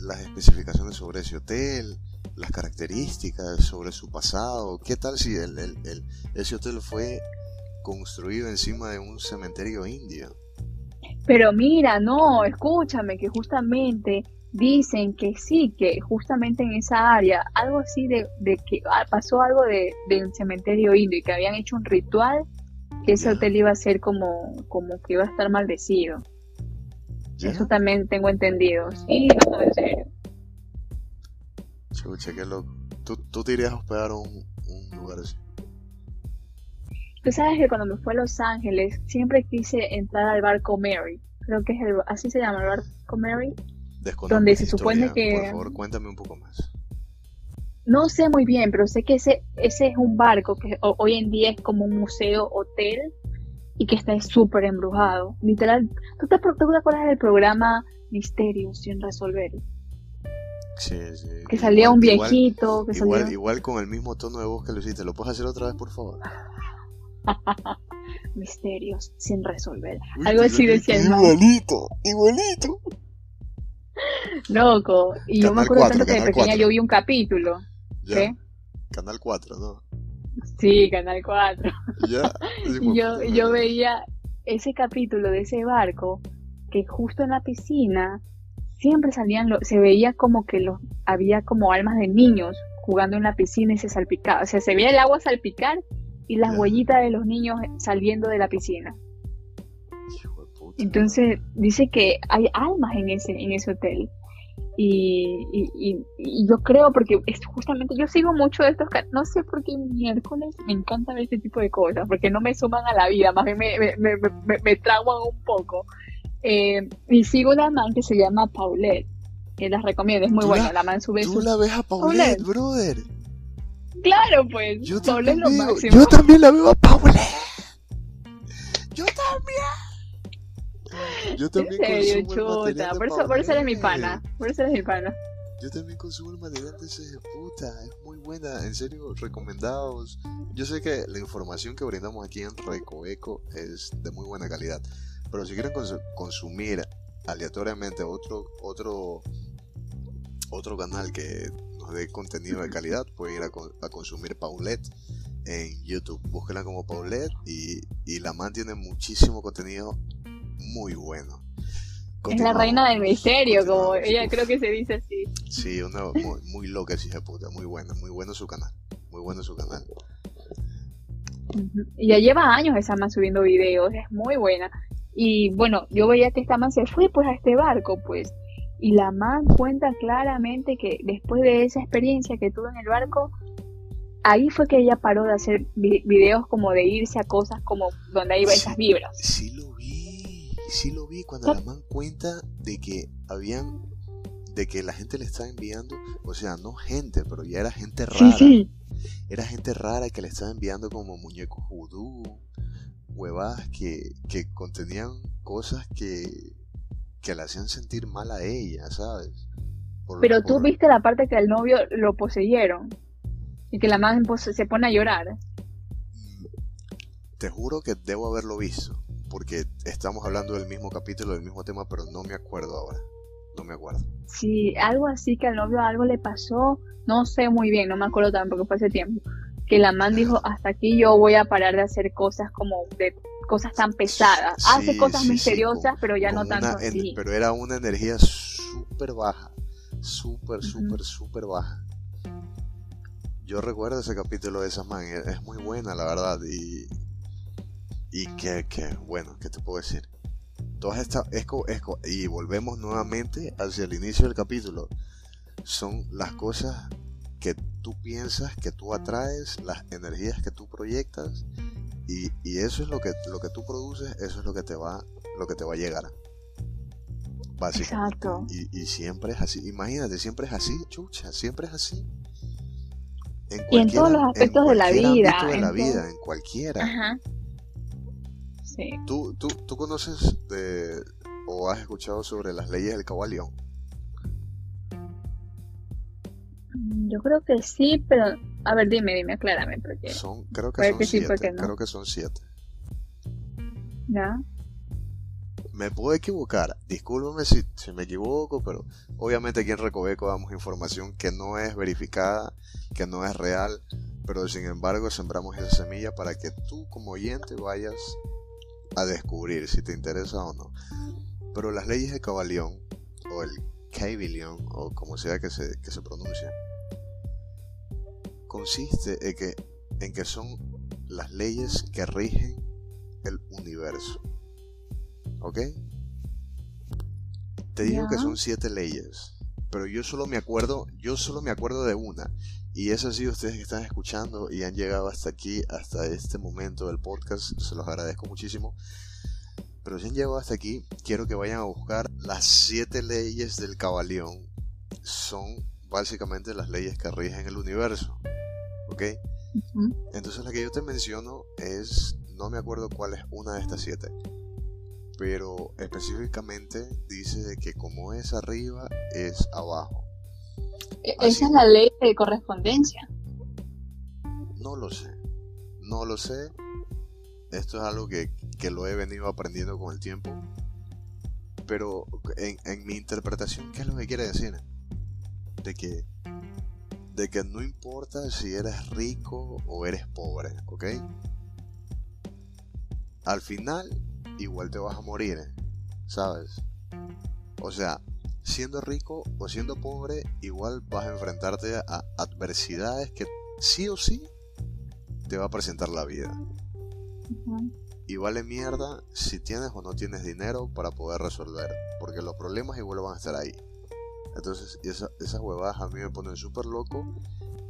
las especificaciones sobre ese hotel, las características sobre su pasado? ¿Qué tal si el, el- el- ese hotel fue construido encima de un cementerio indio? Pero mira, no, escúchame, que justamente dicen que sí, que justamente en esa área, algo así de, de que ah, pasó algo de, de un cementerio indio y que habían hecho un ritual, que ese hotel iba a ser como, como que iba a estar maldecido. Eso también tengo entendido. Sí, no, en serio. Chucha, qué loco. ¿Tú, tú te irías a hospedar a un, un lugar así? Tú sabes que cuando me fui a Los Ángeles, siempre quise entrar al barco Mary. Creo que es el, así se llama, el barco Mary. Desconozco Donde se supone que- Por favor, cuéntame un poco más. No sé muy bien, pero sé que ese, ese es un barco que ho- hoy en día es como un museo, hotel, y que está súper embrujado. Literal, ¿tú te, ¿tú te acuerdas del programa Misterios sin resolver? Sí, sí. Que salía Igual- un igual- viejito, que Igual, salía igual con el mismo tono de voz que lo hiciste. ¿Lo puedes hacer otra vez, por favor? [LAUGHS] Misterios sin resolver. Algo así decía. Igualito, igualito. [LAUGHS] Loco. Y yo me acuerdo 4, tanto que de pequeña 4. yo vi un capítulo. Ya. ¿Qué? Canal 4, ¿no? Sí, Canal 4. Ya. [LAUGHS] Y yo, yo veía ese capítulo de ese barco que justo en la piscina siempre salían, lo- se veía como que los, había como almas de niños jugando en la piscina y se salpicaba. O sea, se veía el agua salpicar y las huellitas de los niños saliendo de la piscina. Entonces dice que hay almas en ese, en ese hotel. Y, y, y- y yo creo, porque es justamente yo sigo mucho de estos, no sé por qué miércoles me encanta ver este tipo de cosas, porque no me suman a la vida, más bien me, me, me, me, me trauman un poco. Eh, y sigo una man que se llama Paulette, que las recomiendo, es muy ¿Tú buena, la- man sube Tú la ves a Paulette, Paulette. brother. Claro, pues, Yo Paulette es lo veo- máximo. yo también la veo a Paulette. Yo también. Yo En también serio, consumo el material chuta, de por eso, por eso eres mi pana, por eso eres mi pana. Yo también consumo el material de ese puta, es muy buena, en serio, recomendados. Yo sé que la información que brindamos aquí en Recoeco es de muy buena calidad, pero si quieren cons- consumir aleatoriamente otro otro otro canal que nos dé contenido de calidad, pueden ir a, con- a consumir Paulette en YouTube. Búsquenla como Paulette y, y la man tiene muchísimo contenido muy bueno. Es la reina del misterio, como ella creo que se dice así. Sí, una muy, muy loca hija puta, muy buena, muy bueno su canal, muy bueno su canal. Y ya lleva años esa man subiendo videos, es muy buena. Y bueno, yo veía que esta man se fue pues a este barco, pues. Y la man cuenta claramente que después de esa experiencia que tuvo en el barco, ahí fue que ella paró de hacer vi- videos como de irse a cosas como donde iba esas vibras. Sí sí lo vi cuando la man cuenta de que habían, de que la gente le estaba enviando, o sea, no gente, pero ya era gente rara. Sí, sí. Era gente rara que le estaba enviando como muñecos vudú, huevadas que, que contenían cosas que, que la hacían sentir mal a ella, ¿sabes? Por- Pero tú por- viste la parte que al novio lo poseyeron y que la man se pone a llorar. Te juro que debo haberlo visto, porque estamos hablando del mismo capítulo, del mismo tema, pero no me acuerdo ahora. No me acuerdo. Sí, algo así que al novio algo le pasó, no sé muy bien, no me acuerdo tampoco fue hace tiempo, que la man dijo, hasta aquí yo voy a parar de hacer cosas como de cosas tan pesadas. Sí, Hace cosas sí, sí, misteriosas, con- pero ya no tanto una en- así. Pero era una energía súper baja, súper, súper, súper baja. yo recuerdo ese capítulo de esa man, es es muy buena, la verdad. Y, y que, que, bueno, ¿qué te puedo decir? Todas estas, es co- es co- y volvemos nuevamente hacia el inicio del capítulo. Son las cosas que tú piensas, que tú atraes, las energías que tú proyectas, y, y eso es lo que, lo que tú produces, eso es lo que te va, lo que te va a llegar. Básicamente. Exacto. Y, y siempre es así. Imagínate, siempre es así, chucha, siempre es así. En Y en todos cualquiera- los aspectos de la vida, de en la todo. vida, en cualquiera. Ajá. Sí. ¿Tú, tú, ¿Tú conoces de, o has escuchado sobre las leyes del cabalión? Mm, Yo creo que sí, pero a ver, dime, dime, aclárame, porque Son, creo que son que siete. no. Creo que son siete. ya. Me puedo equivocar, discúlpame si, si me equivoco, pero obviamente aquí en Recoveco damos información que no es verificada, que no es real, pero sin embargo sembramos esa semilla para que tú como oyente vayas a descubrir si te interesa o no. Pero las leyes de Cabalión, o el Cabalión, o como sea que se, que se pronuncie, consiste en que, en que son las leyes que rigen el universo. ¿Ok? Te digo que son siete leyes, pero yo solo me acuerdo, yo solo me acuerdo de una. Y es así ustedes que están escuchando y han llegado hasta aquí, hasta este momento del podcast, se los agradezco muchísimo. Pero si han llegado hasta aquí, quiero que vayan a buscar las siete leyes del cabalión. Son básicamente las leyes que rigen el universo. ¿Ok? Entonces la que yo te menciono es, no me acuerdo cuál es una de estas siete, pero específicamente dice de que como es arriba, es abajo. Así. Esa es la ley de correspondencia. No lo sé, no lo sé. Esto es algo que, que lo he venido aprendiendo con el tiempo. Pero en, en mi interpretación, ¿qué es lo que quiere decir? De que, de que no importa si eres rico o eres pobre, ¿ok? Al final, igual te vas a morir, ¿sabes? O sea, siendo rico o siendo pobre, igual vas a enfrentarte a adversidades que sí o sí te va a presentar la vida. Y vale mierda si tienes o no tienes dinero para poder resolver. Porque los problemas igual van a estar ahí. Entonces, esa- esas huevadas a mí me ponen súper loco.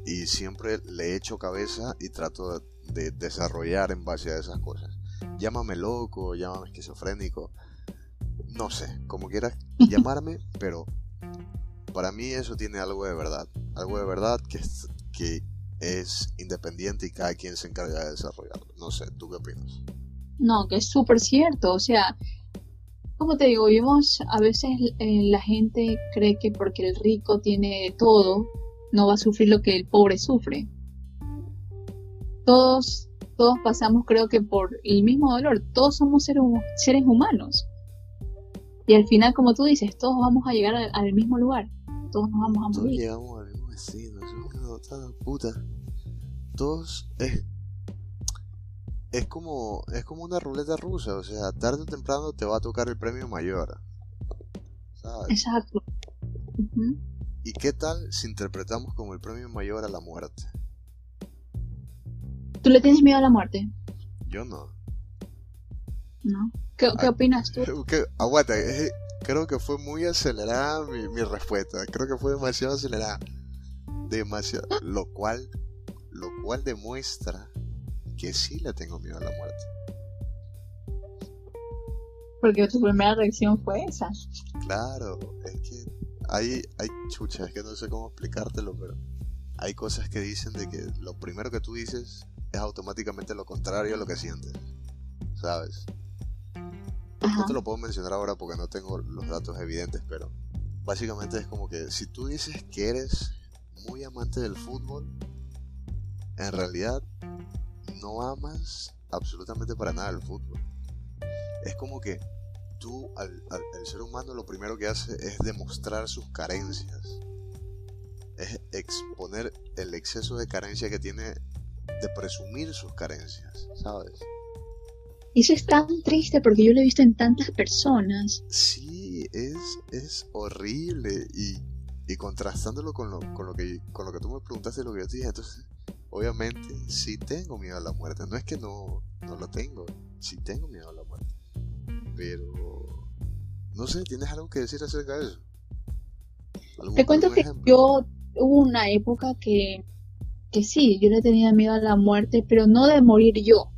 Y siempre le echo cabeza y trato de, de desarrollar en base a esas cosas. Llámame loco, llámame esquizofrénico. No sé, como quieras [LAUGHS] llamarme, pero para mí eso tiene algo de verdad. Algo de verdad que es, que es independiente y cada quien se encarga de desarrollarlo. No sé, ¿tú qué opinas? No, que es súper cierto. O sea, como te digo, vimos a veces eh, la gente cree que porque el rico tiene todo, no va a sufrir lo que el pobre sufre. Todos, todos pasamos, creo que por el mismo dolor. Todos somos seres, seres humanos. Y al final, como tú dices, todos vamos a llegar al, al mismo lugar. Todos nos vamos a Todos morir. llegamos al mismo destino, puta. Todos es, es como es como una ruleta rusa, o sea, tarde o temprano te va a tocar el premio mayor. ¿Sabes? Exacto. ¿Y qué tal si interpretamos como el premio mayor a la muerte? ¿Tú le tienes miedo a la muerte? Yo no. ¿No? ¿Qué, qué Ah. opinas tú? Que- aguanta, eh, creo que fue muy acelerada mi, mi respuesta. Creo que fue demasiado acelerada. Demasiado. Lo cual, lo cual demuestra que sí le tengo miedo a la muerte. Porque tu primera reacción fue esa. Claro, es que hay, hay chucha, es que no sé cómo explicártelo, pero hay cosas que dicen de que lo primero que tú dices es automáticamente lo contrario a lo que sientes. ¿Sabes? Ajá. No te lo puedo mencionar ahora porque no tengo los datos evidentes, pero básicamente es como que si tú dices que eres muy amante del fútbol, en realidad no amas absolutamente para nada el fútbol. Es como que tú, al, al- el ser humano, lo primero que hace es demostrar sus carencias. Es exponer el exceso de carencia que tiene de presumir sus carencias, ¿sabes? Eso es tan triste porque yo lo he visto en tantas personas. Sí, es, es horrible y, y contrastándolo con lo, con lo que con lo que tú me preguntaste lo que yo te dije, entonces obviamente sí tengo miedo a la muerte. No es que no, no lo tengo, sí tengo miedo a la muerte. Pero no sé, ¿tienes algo que decir acerca de eso? Te cuento que yo hubo una época que, que sí, yo le tenía miedo a la muerte, pero no de morir yo,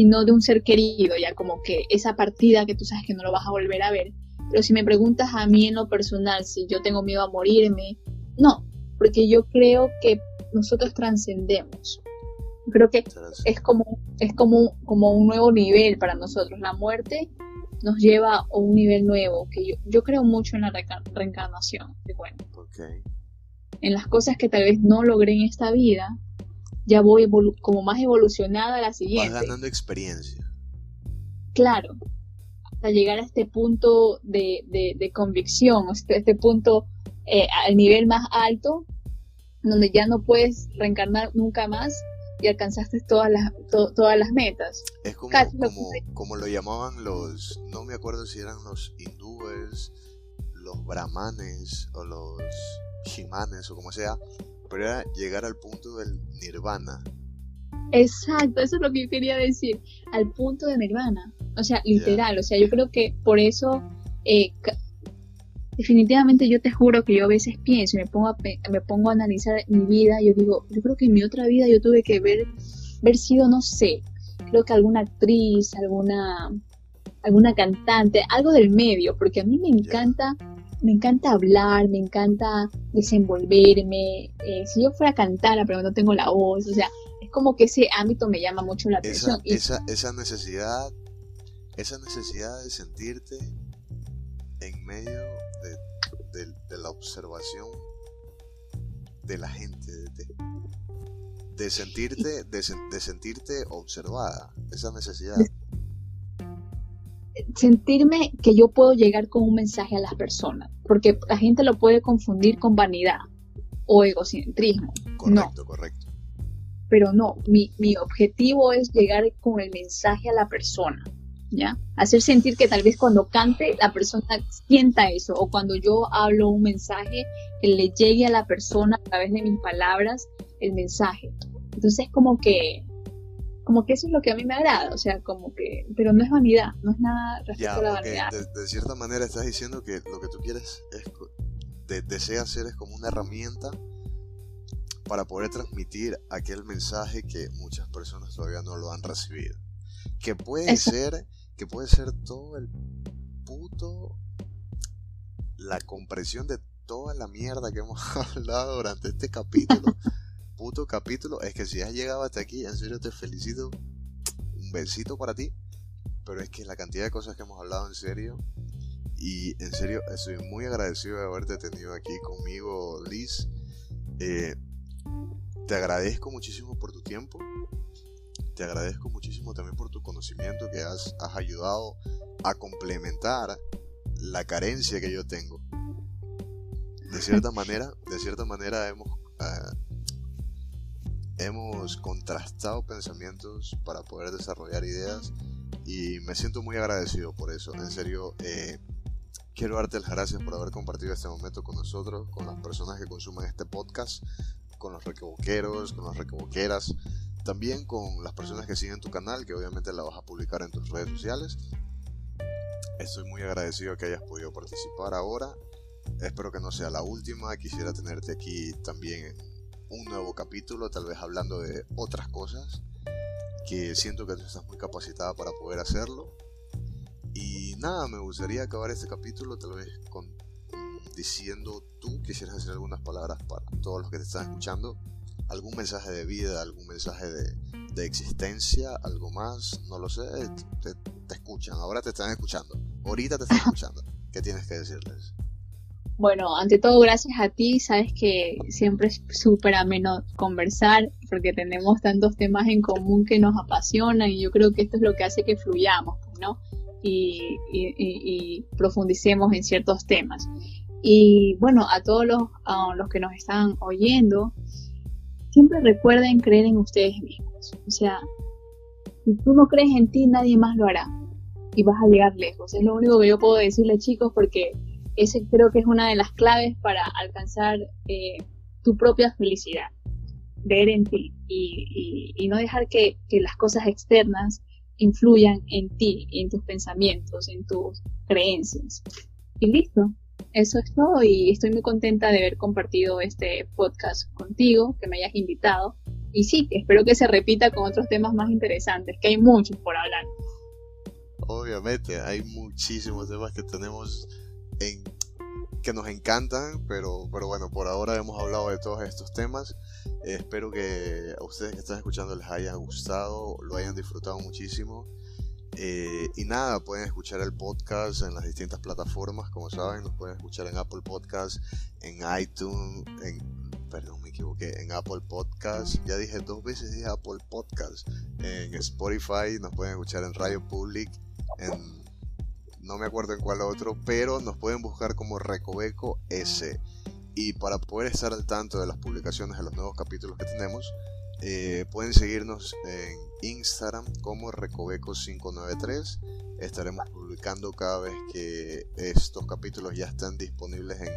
sino de un ser querido, ya como que esa partida que tú sabes que no lo vas a volver a ver. Pero si me preguntas a mí en lo personal si yo tengo miedo a morirme, no, porque yo creo que nosotros trascendemos. Creo que es como, es como, como un nuevo nivel para nosotros. La muerte nos lleva a un nivel nuevo, que yo, yo creo mucho en la reencarnación, bueno. En las cosas que tal vez no logré en esta vida, ya voy como más evolucionada a la siguiente. Vas ganando experiencia. Claro, hasta llegar a este punto de, de, convicción, este, este punto eh, al nivel más alto, donde ya no puedes reencarnar nunca más y alcanzaste todas las, todas las metas. Es como, como, lo llamaban los, no me acuerdo si eran los hindúes, los brahmanes o los shimanes o como sea, pero era llegar al punto del nirvana. Exacto, eso es lo que yo quería decir, al punto de nirvana, o sea, literal, o sea, yo creo que por eso eh, definitivamente yo te juro que yo a veces pienso y me pongo a, me pongo a analizar mi vida, yo digo, yo creo que en mi otra vida yo tuve que ver, haber sido, no sé, creo que alguna actriz, alguna, alguna cantante, algo del medio, porque a mí me encanta, me encanta hablar, me encanta desenvolverme, eh, si yo fuera a cantar, pero no tengo la voz, o sea, es como que ese ámbito me llama mucho la atención. Esa, esa necesidad, esa necesidad de sentirte en medio de, la observación de la gente, de, sentirte, de, sentirte observada, esa necesidad. Sentirme que yo puedo llegar con un mensaje a las personas, porque la gente lo puede confundir con vanidad o egocentrismo. Correcto, correcto. Pero no, mi, mi objetivo es llegar con el mensaje a la persona ¿ya? Hacer sentir que tal vez cuando cante la persona sienta eso o cuando yo hablo un mensaje que le llegue a la persona a través de mis palabras el mensaje. Entonces como que como que eso es lo que a mí me agrada, o sea, como que, pero no es vanidad, no es nada respecto a la vanidad. De, cierta manera estás diciendo que lo que tú quieres es, de, desea hacer es como una herramienta para poder transmitir aquel mensaje que muchas personas todavía no lo han recibido. Que puede ser que puede ser todo el puto la compresión de toda la mierda que hemos [LAUGHS] hablado durante este capítulo. Puto capítulo. Es que si has llegado hasta aquí, en serio te felicito. Un besito para ti. Pero es que la cantidad de cosas que hemos hablado en serio. Y en serio, estoy muy agradecido de haberte tenido aquí conmigo, Liz. Eh, te agradezco muchísimo por tu tiempo te agradezco muchísimo también por tu conocimiento que has, ayudado a complementar la carencia que yo tengo. De cierta [LAUGHS] manera, de cierta manera hemos, eh, hemos contrastado pensamientos para poder desarrollar ideas y me siento muy agradecido por eso. En serio, eh, quiero darte las gracias por haber compartido este momento con nosotros, con las personas que consumen este podcast, con los requeboqueros, con las requeboqueras. También con las personas que siguen tu canal, que obviamente la vas a publicar en tus redes sociales. Estoy muy agradecido que hayas podido participar ahora. Espero que no sea la última. Quisiera tenerte aquí también en un nuevo capítulo, tal vez hablando de otras cosas que siento que tú estás muy capacitada para poder hacerlo. Y nada, me gustaría acabar este capítulo tal vez con diciendo tú quisieras hacer algunas palabras para todos los que te están escuchando algún mensaje de vida, algún mensaje de, existencia, algo más, no lo sé, te, escuchan, ahora te están escuchando, ahorita te están [LAUGHS] escuchando, ¿qué tienes que decirles? Bueno, ante todo, gracias a ti, sabes que siempre es súper ameno conversar porque tenemos tantos temas en común que nos apasionan y yo creo que esto es lo que hace que fluyamos, ¿no? Y, y, profundicemos en ciertos temas. Y bueno, a todos los, a los que nos están oyendo, siempre recuerden creer en ustedes mismos. O sea, si tú no crees en ti, nadie más lo hará. Y vas a llegar lejos. Es lo único que yo puedo decirle, chicos, porque ese creo que es una de las claves para alcanzar eh, tu propia felicidad, ver en ti y, no dejar que, que, las cosas externas influyan en ti, en tus pensamientos, en tus creencias. Y listo, eso es todo y estoy muy contenta de haber compartido este podcast contigo, que me hayas invitado. Y sí, espero que se repita con otros temas más interesantes, que hay muchos por hablar. Obviamente, hay muchísimos temas que tenemos en, que nos encantan, pero, pero bueno, por ahora hemos hablado de todos estos temas. espero que a ustedes que están escuchando les haya gustado, lo hayan disfrutado muchísimo. Eh, y nada, pueden escuchar el podcast en las distintas plataformas, como saben, nos pueden escuchar en Apple Podcast, en iTunes, en, perdón, me equivoqué, en Apple Podcast, ya dije dos veces dije Apple Podcast, en Spotify, nos pueden escuchar en Radio Public, en no me acuerdo en cuál otro, pero nos pueden buscar como Recoveco S. Y para poder estar al tanto de las publicaciones de los nuevos capítulos que tenemos, eh, pueden seguirnos en Instagram como Recoveco593. Estaremos publicando cada vez que estos capítulos ya estén disponibles en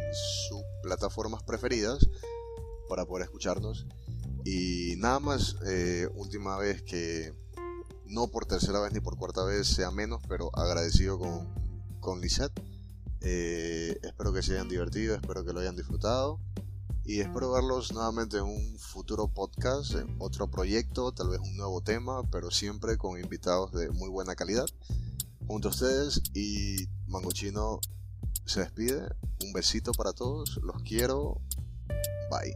sus plataformas preferidas para poder escucharnos. Y nada más, eh, última vez que no por tercera vez ni por cuarta vez sea menos, pero agradecido con, con. Eh, espero que se hayan divertido, espero que lo hayan disfrutado y espero verlos nuevamente en un futuro podcast, en otro proyecto, tal vez un nuevo tema, pero siempre con invitados de muy buena calidad. Junto a ustedes y Mangochino se despide. Un besito para todos, los quiero. Bye.